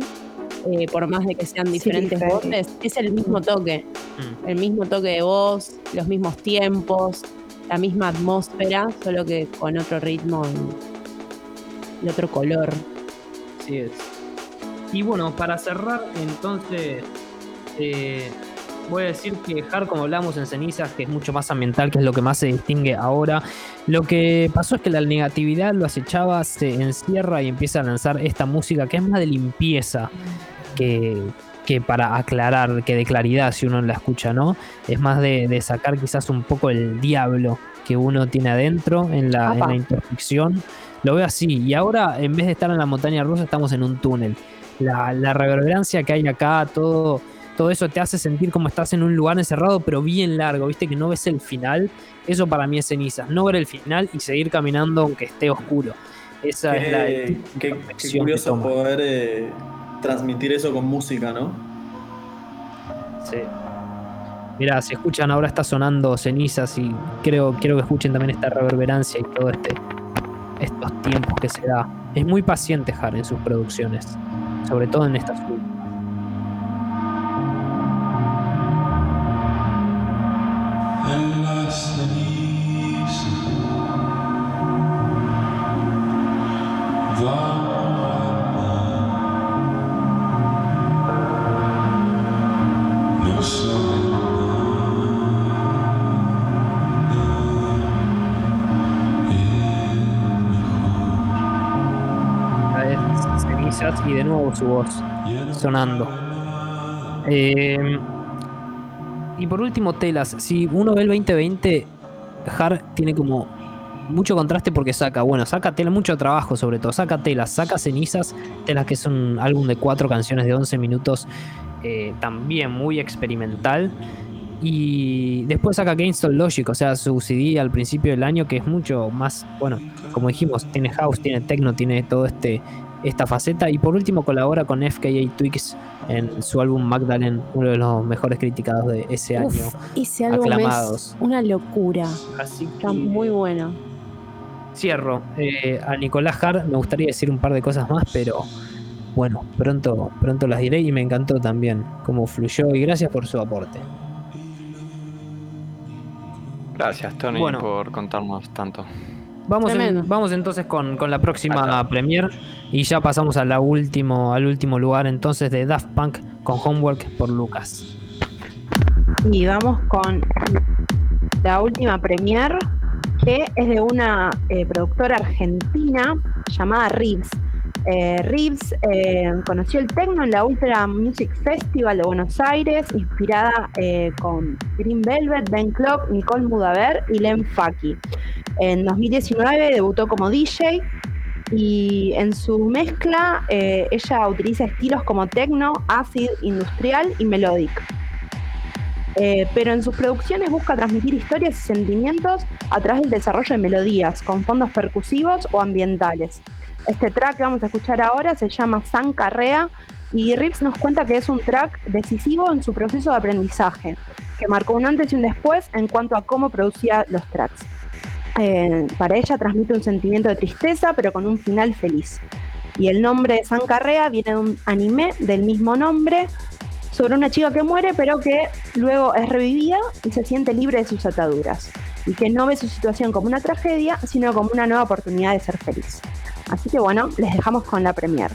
S4: eh, por más de que sean diferentes
S7: Fade.
S4: voces, es el mismo toque,
S2: Mm.
S4: el mismo toque de voz, los mismos tiempos, la misma atmósfera, solo que con otro ritmo y, y otro color.
S2: Así es. Y bueno, para cerrar, entonces, eh, voy a decir que Hard, como hablamos en Cenizas, que es mucho más ambiental, que es lo que más se distingue ahora, lo que pasó es que la negatividad lo acechaba, se encierra y empieza a lanzar esta música que es más de limpieza que, que para aclarar, que de claridad si uno la escucha, ¿no? Es más de, de sacar quizás un poco el diablo que uno tiene adentro en la, en la introspección. Lo veo así. Y ahora, en vez de estar en la montaña rusa, estamos en un túnel. La, la reverberancia que hay acá, todo, todo eso te hace sentir como estás en un lugar encerrado, pero bien largo, viste que no ves el final. Eso para mí es cenizas. No ver el final y seguir caminando aunque esté oscuro. Esa es la
S5: Qué, curioso poder eh, transmitir eso con música, ¿no?
S2: Sí. Mira, si escuchan ahora está sonando cenizas y creo, quiero que escuchen también esta reverberancia y todo este estos tiempos que se da. Es muy paciente Har en sus producciones, sobre todo en estas últimas. Su voz sonando. Eh, y por último, telas. Si uno ve el 2020, Har tiene como mucho contraste porque saca, bueno, saca tela, mucho trabajo sobre todo, saca telas, saca cenizas, telas que es un álbum de cuatro canciones de 11 minutos, eh, también muy experimental. Y después saca Gangstone Logic, o sea, su CD al principio del año, que es mucho más, bueno, como dijimos, tiene house, tiene techno, tiene todo este esta faceta. Y por último colabora con FKA Twigs en su álbum Magdalene, uno de los mejores criticados de ese año.
S4: Ese álbum
S2: aclamados.
S4: es una locura,
S2: Así
S4: está
S2: que
S4: muy bueno.
S2: cierro. Eh, a Nicolás Hart me gustaría decir un par de cosas más, pero bueno, pronto, pronto las diré y me encantó también cómo fluyó y gracias por su aporte.
S3: Gracias, Tony,
S2: Bueno.
S3: por contarnos tanto.
S2: Vamos, en- vamos entonces con, con la próxima
S3: Acá.
S2: premier y ya pasamos a la último, al último lugar entonces de Daft Punk con Homework por Lucas.
S7: Y vamos con la última premier, que es de una eh, productora argentina llamada Reeves. Eh, Reeves eh, conoció el techno en la Ultra Music Festival de Buenos Aires, inspirada eh, con Green Velvet, Ben Clock, Nicole Mudaver y Len Faki. En 2019 debutó como DJ y en su mezcla eh, ella utiliza estilos como techno, acid, industrial y melodic. Eh, pero en sus producciones busca transmitir historias y sentimientos a través del desarrollo de melodías con fondos percusivos o ambientales. Este track que vamos a escuchar ahora se llama San Carrea y Rips nos cuenta que es un track decisivo en su proceso de aprendizaje, que marcó un antes y un después en cuanto a cómo producía los tracks. Eh, para ella transmite un sentimiento de tristeza, pero con un final feliz. Y el nombre de San Carrea viene de un anime del mismo nombre, sobre una chica que muere, pero que luego es revivida y se siente libre de sus ataduras. Y que no ve su situación como una tragedia, sino como una nueva oportunidad de ser feliz. Así que bueno, les dejamos con la premier.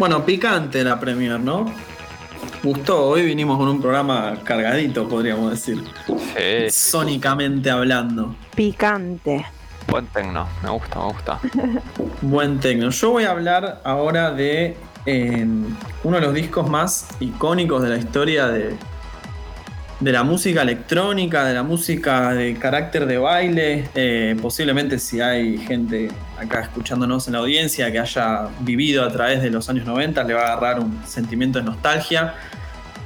S5: Bueno, picante la premier, ¿no? Gustó, hoy vinimos con un programa cargadito, podríamos decir.
S3: Sí,
S5: Sónicamente hablando.
S7: Picante.
S3: buen tecno, me gusta, me gusta. <laughs>
S5: Buen tecno. Yo voy a hablar ahora de eh, uno de los discos más icónicos de la historia de, de la música electrónica, de la música de carácter de baile. Eh, posiblemente si hay gente acá escuchándonos en la audiencia que haya vivido a través de los años 90, le va a agarrar un sentimiento de nostalgia.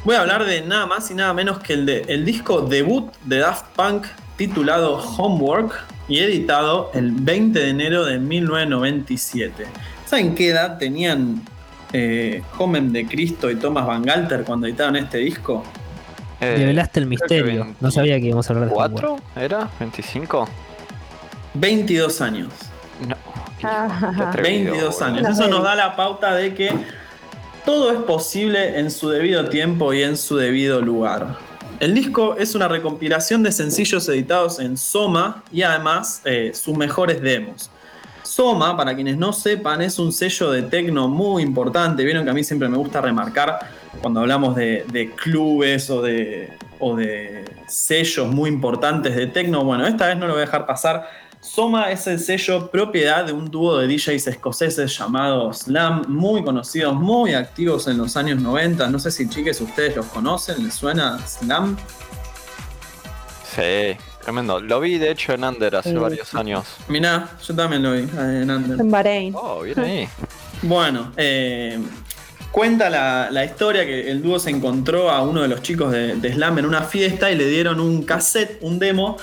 S5: Voy a hablar de nada más y nada menos que el, de, el disco debut de Daft Punk titulado Homework y editado el 20 de enero de 1997. ¿Saben qué edad tenían eh, Homen de Cristo y Thomas Van Galter cuando editaron este disco?
S3: Eh,
S2: Develaste el misterio. No sabía que íbamos a hablar de
S3: ¿Cuatro? ¿Era? ¿25?
S5: 22 años.
S3: No.
S7: Ah.
S3: Qué atrevido,
S5: 22
S3: boludo.
S5: años. Eso nos da la pauta de que todo es posible en su debido tiempo y en su debido lugar. El disco es una recompilación de sencillos editados en Soma y además eh, sus mejores demos. Soma, para quienes no sepan, es un sello de tecno muy importante. Vieron que a mí siempre me gusta remarcar cuando hablamos de, de clubes o de, o de sellos muy importantes de techno. Bueno, esta vez no lo voy a dejar pasar. Soma es el sello propiedad de un dúo de DJs escoceses llamados Slam, muy conocidos, muy activos en los años 90. No sé si chiques ustedes los conocen, ¿les suena Slam?
S3: Sí, tremendo. Lo vi de hecho en Under hace
S7: Sí,
S3: varios años.
S5: Mirá, yo también lo vi eh, en Under.
S7: En Bahrein.
S3: Oh, bien ahí.
S5: Bueno, eh, cuenta la, la historia que el dúo se encontró a uno de los chicos de, Slam en una fiesta y le dieron un cassette, un demo,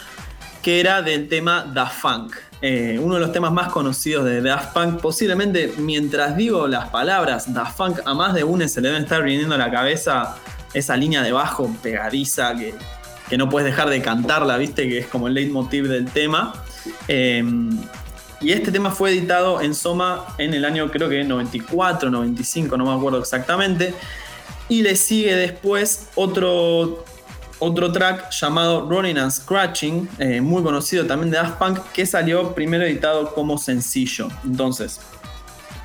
S5: que era del tema Daft Punk. Eh, uno de los temas más conocidos de Daft Punk. Posiblemente, mientras digo las palabras Daft Punk, a más de uno se le debe estar viniendo a la cabeza esa línea de bajo pegadiza que, que no puedes dejar de cantarla, viste, que es como el leitmotiv del tema. Eh, y este tema fue editado en Soma en el año creo que 94, 95, no me acuerdo exactamente. Y le sigue después otro, otro track llamado Running and Scratching, eh, muy conocido también de Daft Punk, que salió primero editado como sencillo. Entonces,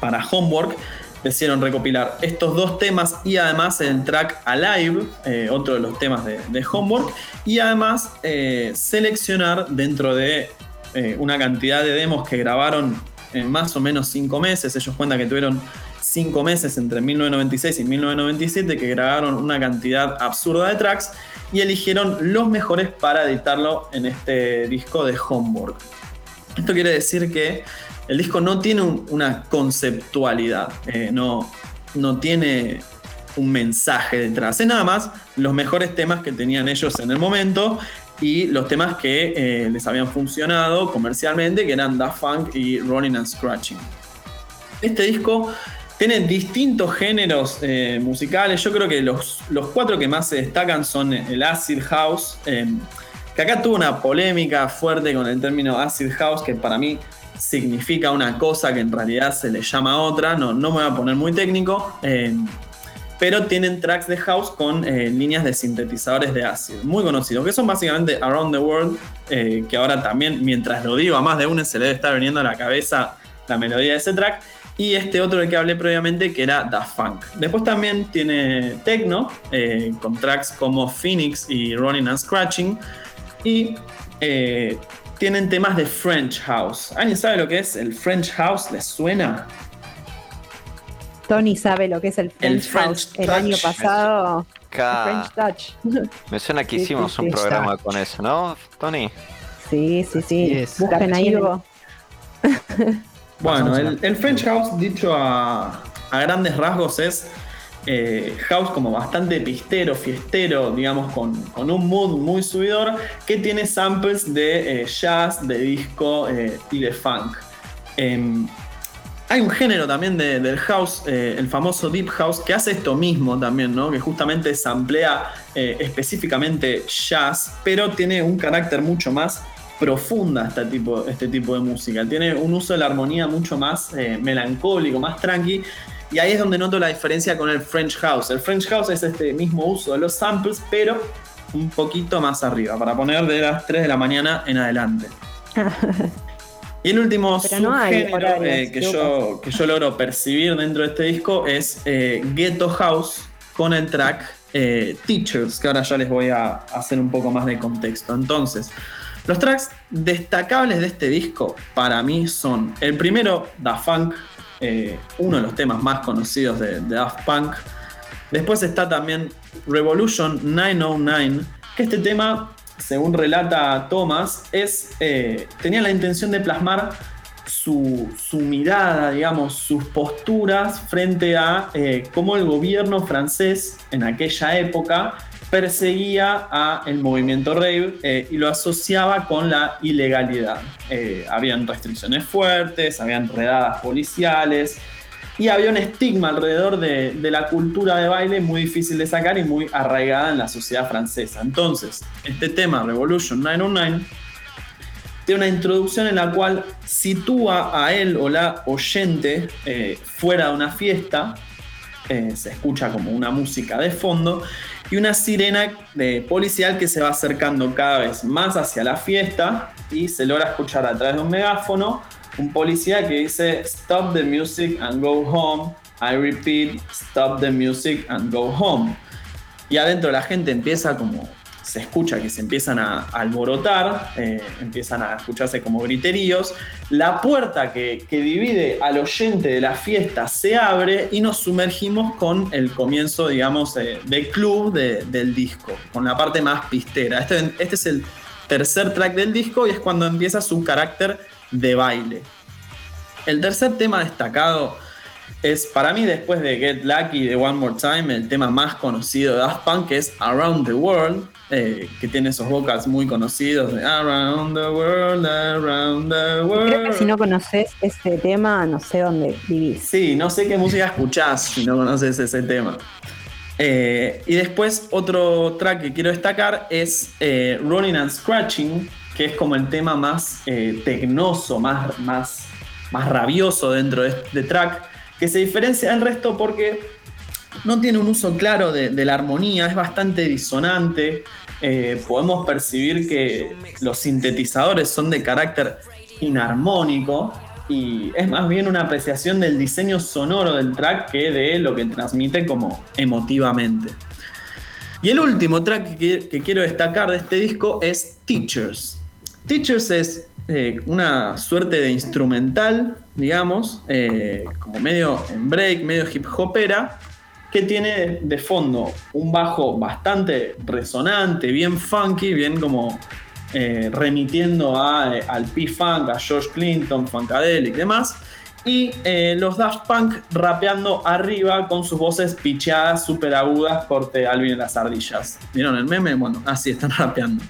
S5: para Homework decidieron recopilar estos dos temas y además el track Alive, eh, otro de los temas de, Homework, y además eh, seleccionar dentro de eh, una cantidad de demos que grabaron en más o menos cinco meses. Ellos cuentan que tuvieron cinco meses entre 1996 y 1997 que grabaron una cantidad absurda de tracks y eligieron los mejores para editarlo en este disco de Homework. Esto quiere decir que el disco no tiene un- una conceptualidad, eh, no, no tiene un mensaje detrás. Es nada más los mejores temas que tenían ellos en el momento y los temas que eh, les habían funcionado comercialmente, que eran Daft Punk y Running and Scratching. Este disco tiene distintos géneros eh, musicales. Yo creo que los, los cuatro que más se destacan son el Acid House, eh, que acá tuvo una polémica fuerte con el término Acid House, que para mí significa una cosa que en realidad se le llama otra. No, no me voy a poner muy técnico. Pero tienen tracks de house con eh, líneas de sintetizadores de acid, muy conocidos, que son básicamente Around the World, eh, que ahora también, mientras lo digo, a más de uno se le debe estar viniendo a la cabeza la melodía de ese track, y este otro del que hablé previamente, que era Daft Funk. Después también tiene techno, eh, con tracks como Phoenix y Running and Scratching, y tienen temas de French House. ¿Alguien sabe lo que es el French House? ¿Les suena?
S7: Tony sabe lo que es el French,
S5: French
S7: House. El año pasado.
S3: Ca-
S7: French Touch.
S3: Me suena que
S7: Sí,
S3: hicimos
S7: sí,
S3: un programa con eso, ¿no, Tony?
S7: Sí, sí, sí. Busquen ahí.
S4: Cappuccino. <laughs>
S5: Bueno, el, el French House, dicho a, a grandes rasgos, es eh, house como bastante pistero, fiestero, digamos, con, con un mood muy subidor, que tiene samples de eh, jazz, de disco eh, y de funk. Hay un género también de- del house, eh, el famoso deep house, que hace esto mismo también, ¿no? Que justamente samplea eh, específicamente jazz, pero tiene un carácter mucho más profunda este tipo, este tipo de música. Tiene un uso de la armonía mucho más eh, melancólico, más tranqui. Y ahí es donde noto la diferencia con el French House. El French House es este mismo uso de los samples, pero un poquito más arriba, para poner de las 3 de la mañana en adelante. <laughs> Y el último
S7: no
S5: subgénero,
S7: horarios,
S5: eh, que, yo, que yo logro percibir dentro de este disco es eh, Ghetto House con el track eh, Teachers, que ahora ya les voy a hacer un poco más de contexto. Entonces, los tracks destacables de este disco para mí son el primero, Da Funk, eh, uno de los temas más conocidos de, de Daft Punk. Después está también Revolution 909, que este tema, según relata Thomas, eh, tenía la intención de plasmar su, mirada, digamos, sus posturas frente a eh, cómo el gobierno francés en aquella época perseguía a el movimiento rave eh, y lo asociaba con la ilegalidad. Habían restricciones fuertes, habían redadas policiales y había un estigma alrededor de, de la cultura de baile muy difícil de sacar y muy arraigada en la sociedad francesa. Entonces, este tema, Revolution 909, tiene una introducción en la cual sitúa a él o la oyente eh, fuera de una fiesta, eh, se escucha como una música de fondo, y una sirena de policial que se va acercando cada vez más hacia la fiesta y se logra escuchar a través de un megáfono un policía que dice Stop the music and go home, I repeat, stop the music and go home. Y adentro la gente empieza como, se escucha que se empiezan a alborotar, eh, empiezan a escucharse como griteríos. La puerta que, que divide al oyente de la fiesta se abre y nos sumergimos con el comienzo, digamos, eh, del club de- del disco, con la parte más pistera. Este, este es el tercer track del disco y es cuando empieza su carácter de baile. El tercer tema destacado es para mí después de Get Lucky de One More Time el tema más conocido de Daft Punk que es Around the World eh, que tiene esos vocals muy conocidos de Around the World, Around the World.
S7: Creo que si no conoces ese tema, no sé dónde vivís.
S5: Sí, no sé qué música escuchás si no conoces ese tema. Eh, y después otro track que quiero destacar es eh, Running and Scratching, que es como el tema más eh, tecnoso, más, más, más rabioso dentro de este track, que se diferencia del resto porque no tiene un uso claro de, la armonía, es bastante disonante. Eh, podemos percibir que los sintetizadores son de carácter inarmónico y es más bien una apreciación del diseño sonoro del track que de lo que transmite como emotivamente. Y el último track que quiero destacar de este disco es Teachers. Teachers es eh, una suerte de instrumental, digamos, eh, como medio en break, medio hip hopera, que tiene de fondo un bajo bastante resonante, bien funky, bien como eh, remitiendo a, al P-Funk, a George Clinton, Funkadelic y demás. Y los Daft Punk rapeando arriba con sus voces picheadas, súper agudas, corte Alvin en las ardillas. ¿Vieron el meme? Bueno, así están <laughs> rapeando.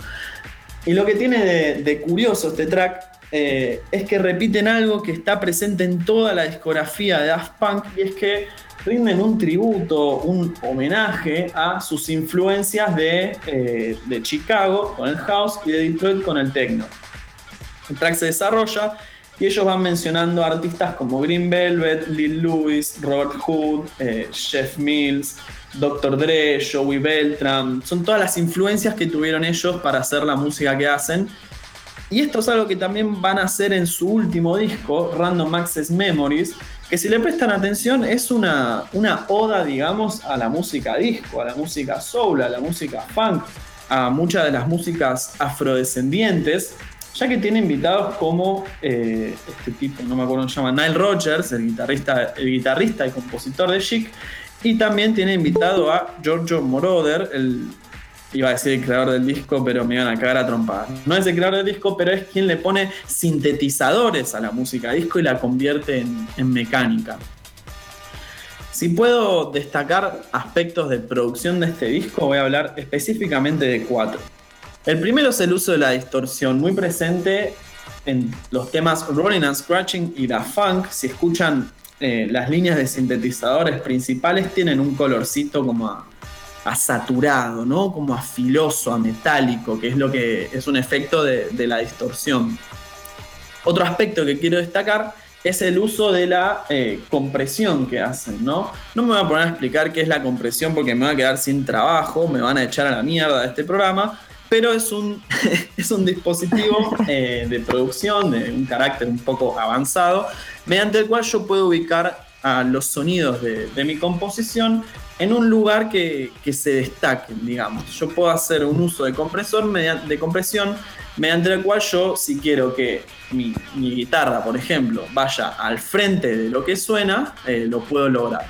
S5: Y lo que tiene de, curioso este track eh, es que repiten algo que está presente en toda la discografía de Daft Punk y es que rinden un tributo, un homenaje a sus influencias de, eh, de Chicago con el house y de Detroit con el techno. El track se desarrolla y ellos van mencionando artistas como Green Velvet, Lil Louis, Robert Hood, eh, Jeff Mills, Dr. Dre, Joey Beltram. Son todas las influencias que tuvieron ellos para hacer la música que hacen. Y esto es algo que también van a hacer en su último disco, Random Access Memories, que si le prestan atención es una, una oda, digamos, a la música disco, a la música soul, a la música funk, a muchas de las músicas afrodescendientes, ya que tiene invitados como eh, este tipo, no me acuerdo cómo se llama, Nile Rodgers, el guitarrista, el guitarrista y compositor de Chic, y también tiene invitado a Giorgio Moroder, el, iba a decir el creador del disco, pero me iban a cagar a trompadas. No es el creador del disco, pero es quien le pone sintetizadores a la música disco y la convierte en, mecánica. Si puedo destacar aspectos de producción de este disco, voy a hablar específicamente de cuatro. El primero es el uso de la distorsión, muy presente en los temas Rolling and Scratching y Da Funk. Si escuchan eh, las líneas de sintetizadores principales, tienen un colorcito como a, saturado, ¿no? Como a filoso, a metálico, que es lo que es un efecto de, de la distorsión. Otro aspecto que quiero destacar es el uso de la eh, compresión que hacen, ¿no? No me voy a poner a explicar qué es la compresión porque me voy a quedar sin trabajo, me van a echar a la mierda de este programa, pero es un, <laughs> es un dispositivo eh, de producción de un carácter un poco avanzado, mediante el cual yo puedo ubicar a los sonidos de, mi composición en un lugar que, que, se destaquen, digamos. Yo puedo hacer un uso de compresor mediante, de compresión mediante el cual yo, si quiero que mi, mi guitarra, por ejemplo, vaya al frente de lo que suena, eh, lo puedo lograr.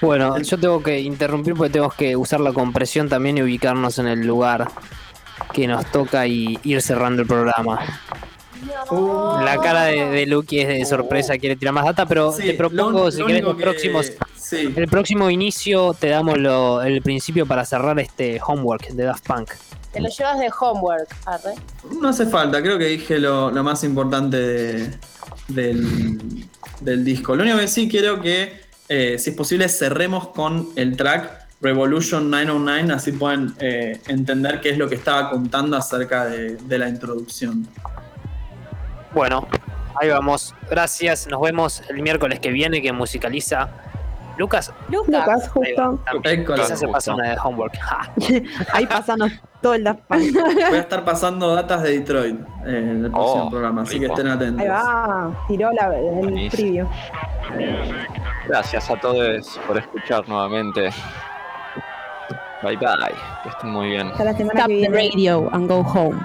S2: Bueno, yo tengo que interrumpir porque tengo que usar la compresión también y ubicarnos en el lugar que nos toca y ir cerrando el programa. La cara de, de Lucky es de sorpresa, quiere tirar más data, pero
S5: Sí,
S2: te propongo,
S5: lo-
S2: si
S5: lo
S2: querés, los
S5: que-
S2: próximos,
S5: sí.
S2: el próximo inicio te damos lo- el principio para cerrar este homework de Daft Punk.
S4: Te lo llevas de homework, arre.
S5: No hace falta, creo que dije lo, lo más importante de- del, del disco. Lo único que sí quiero que, eh, si es posible, cerremos con el track Revolution 909, así pueden eh, entender qué es lo que estaba contando acerca de, de la introducción.
S2: Bueno, ahí vamos. Gracias. Nos vemos el miércoles que viene que musicaliza Lucas.
S4: Lucas.
S7: Lucas,
S2: Ahí va,
S7: justo.
S5: École.
S2: Quizás se pasa una de homework. Ja. <laughs>
S7: Ahí pasanos todo el Daft Punk.
S5: Voy a estar pasando datas de Detroit eh, en el próximo
S3: Oh,
S5: programa, así que estén atentos.
S7: Ahí va, tiró la, el
S3: Buenísimo.
S7: preview.
S3: Gracias a todos por escuchar nuevamente. Bye bye. Que estén muy bien.
S7: Hasta la semana
S4: Stop
S7: que
S4: the
S7: viene.
S4: radio and go home.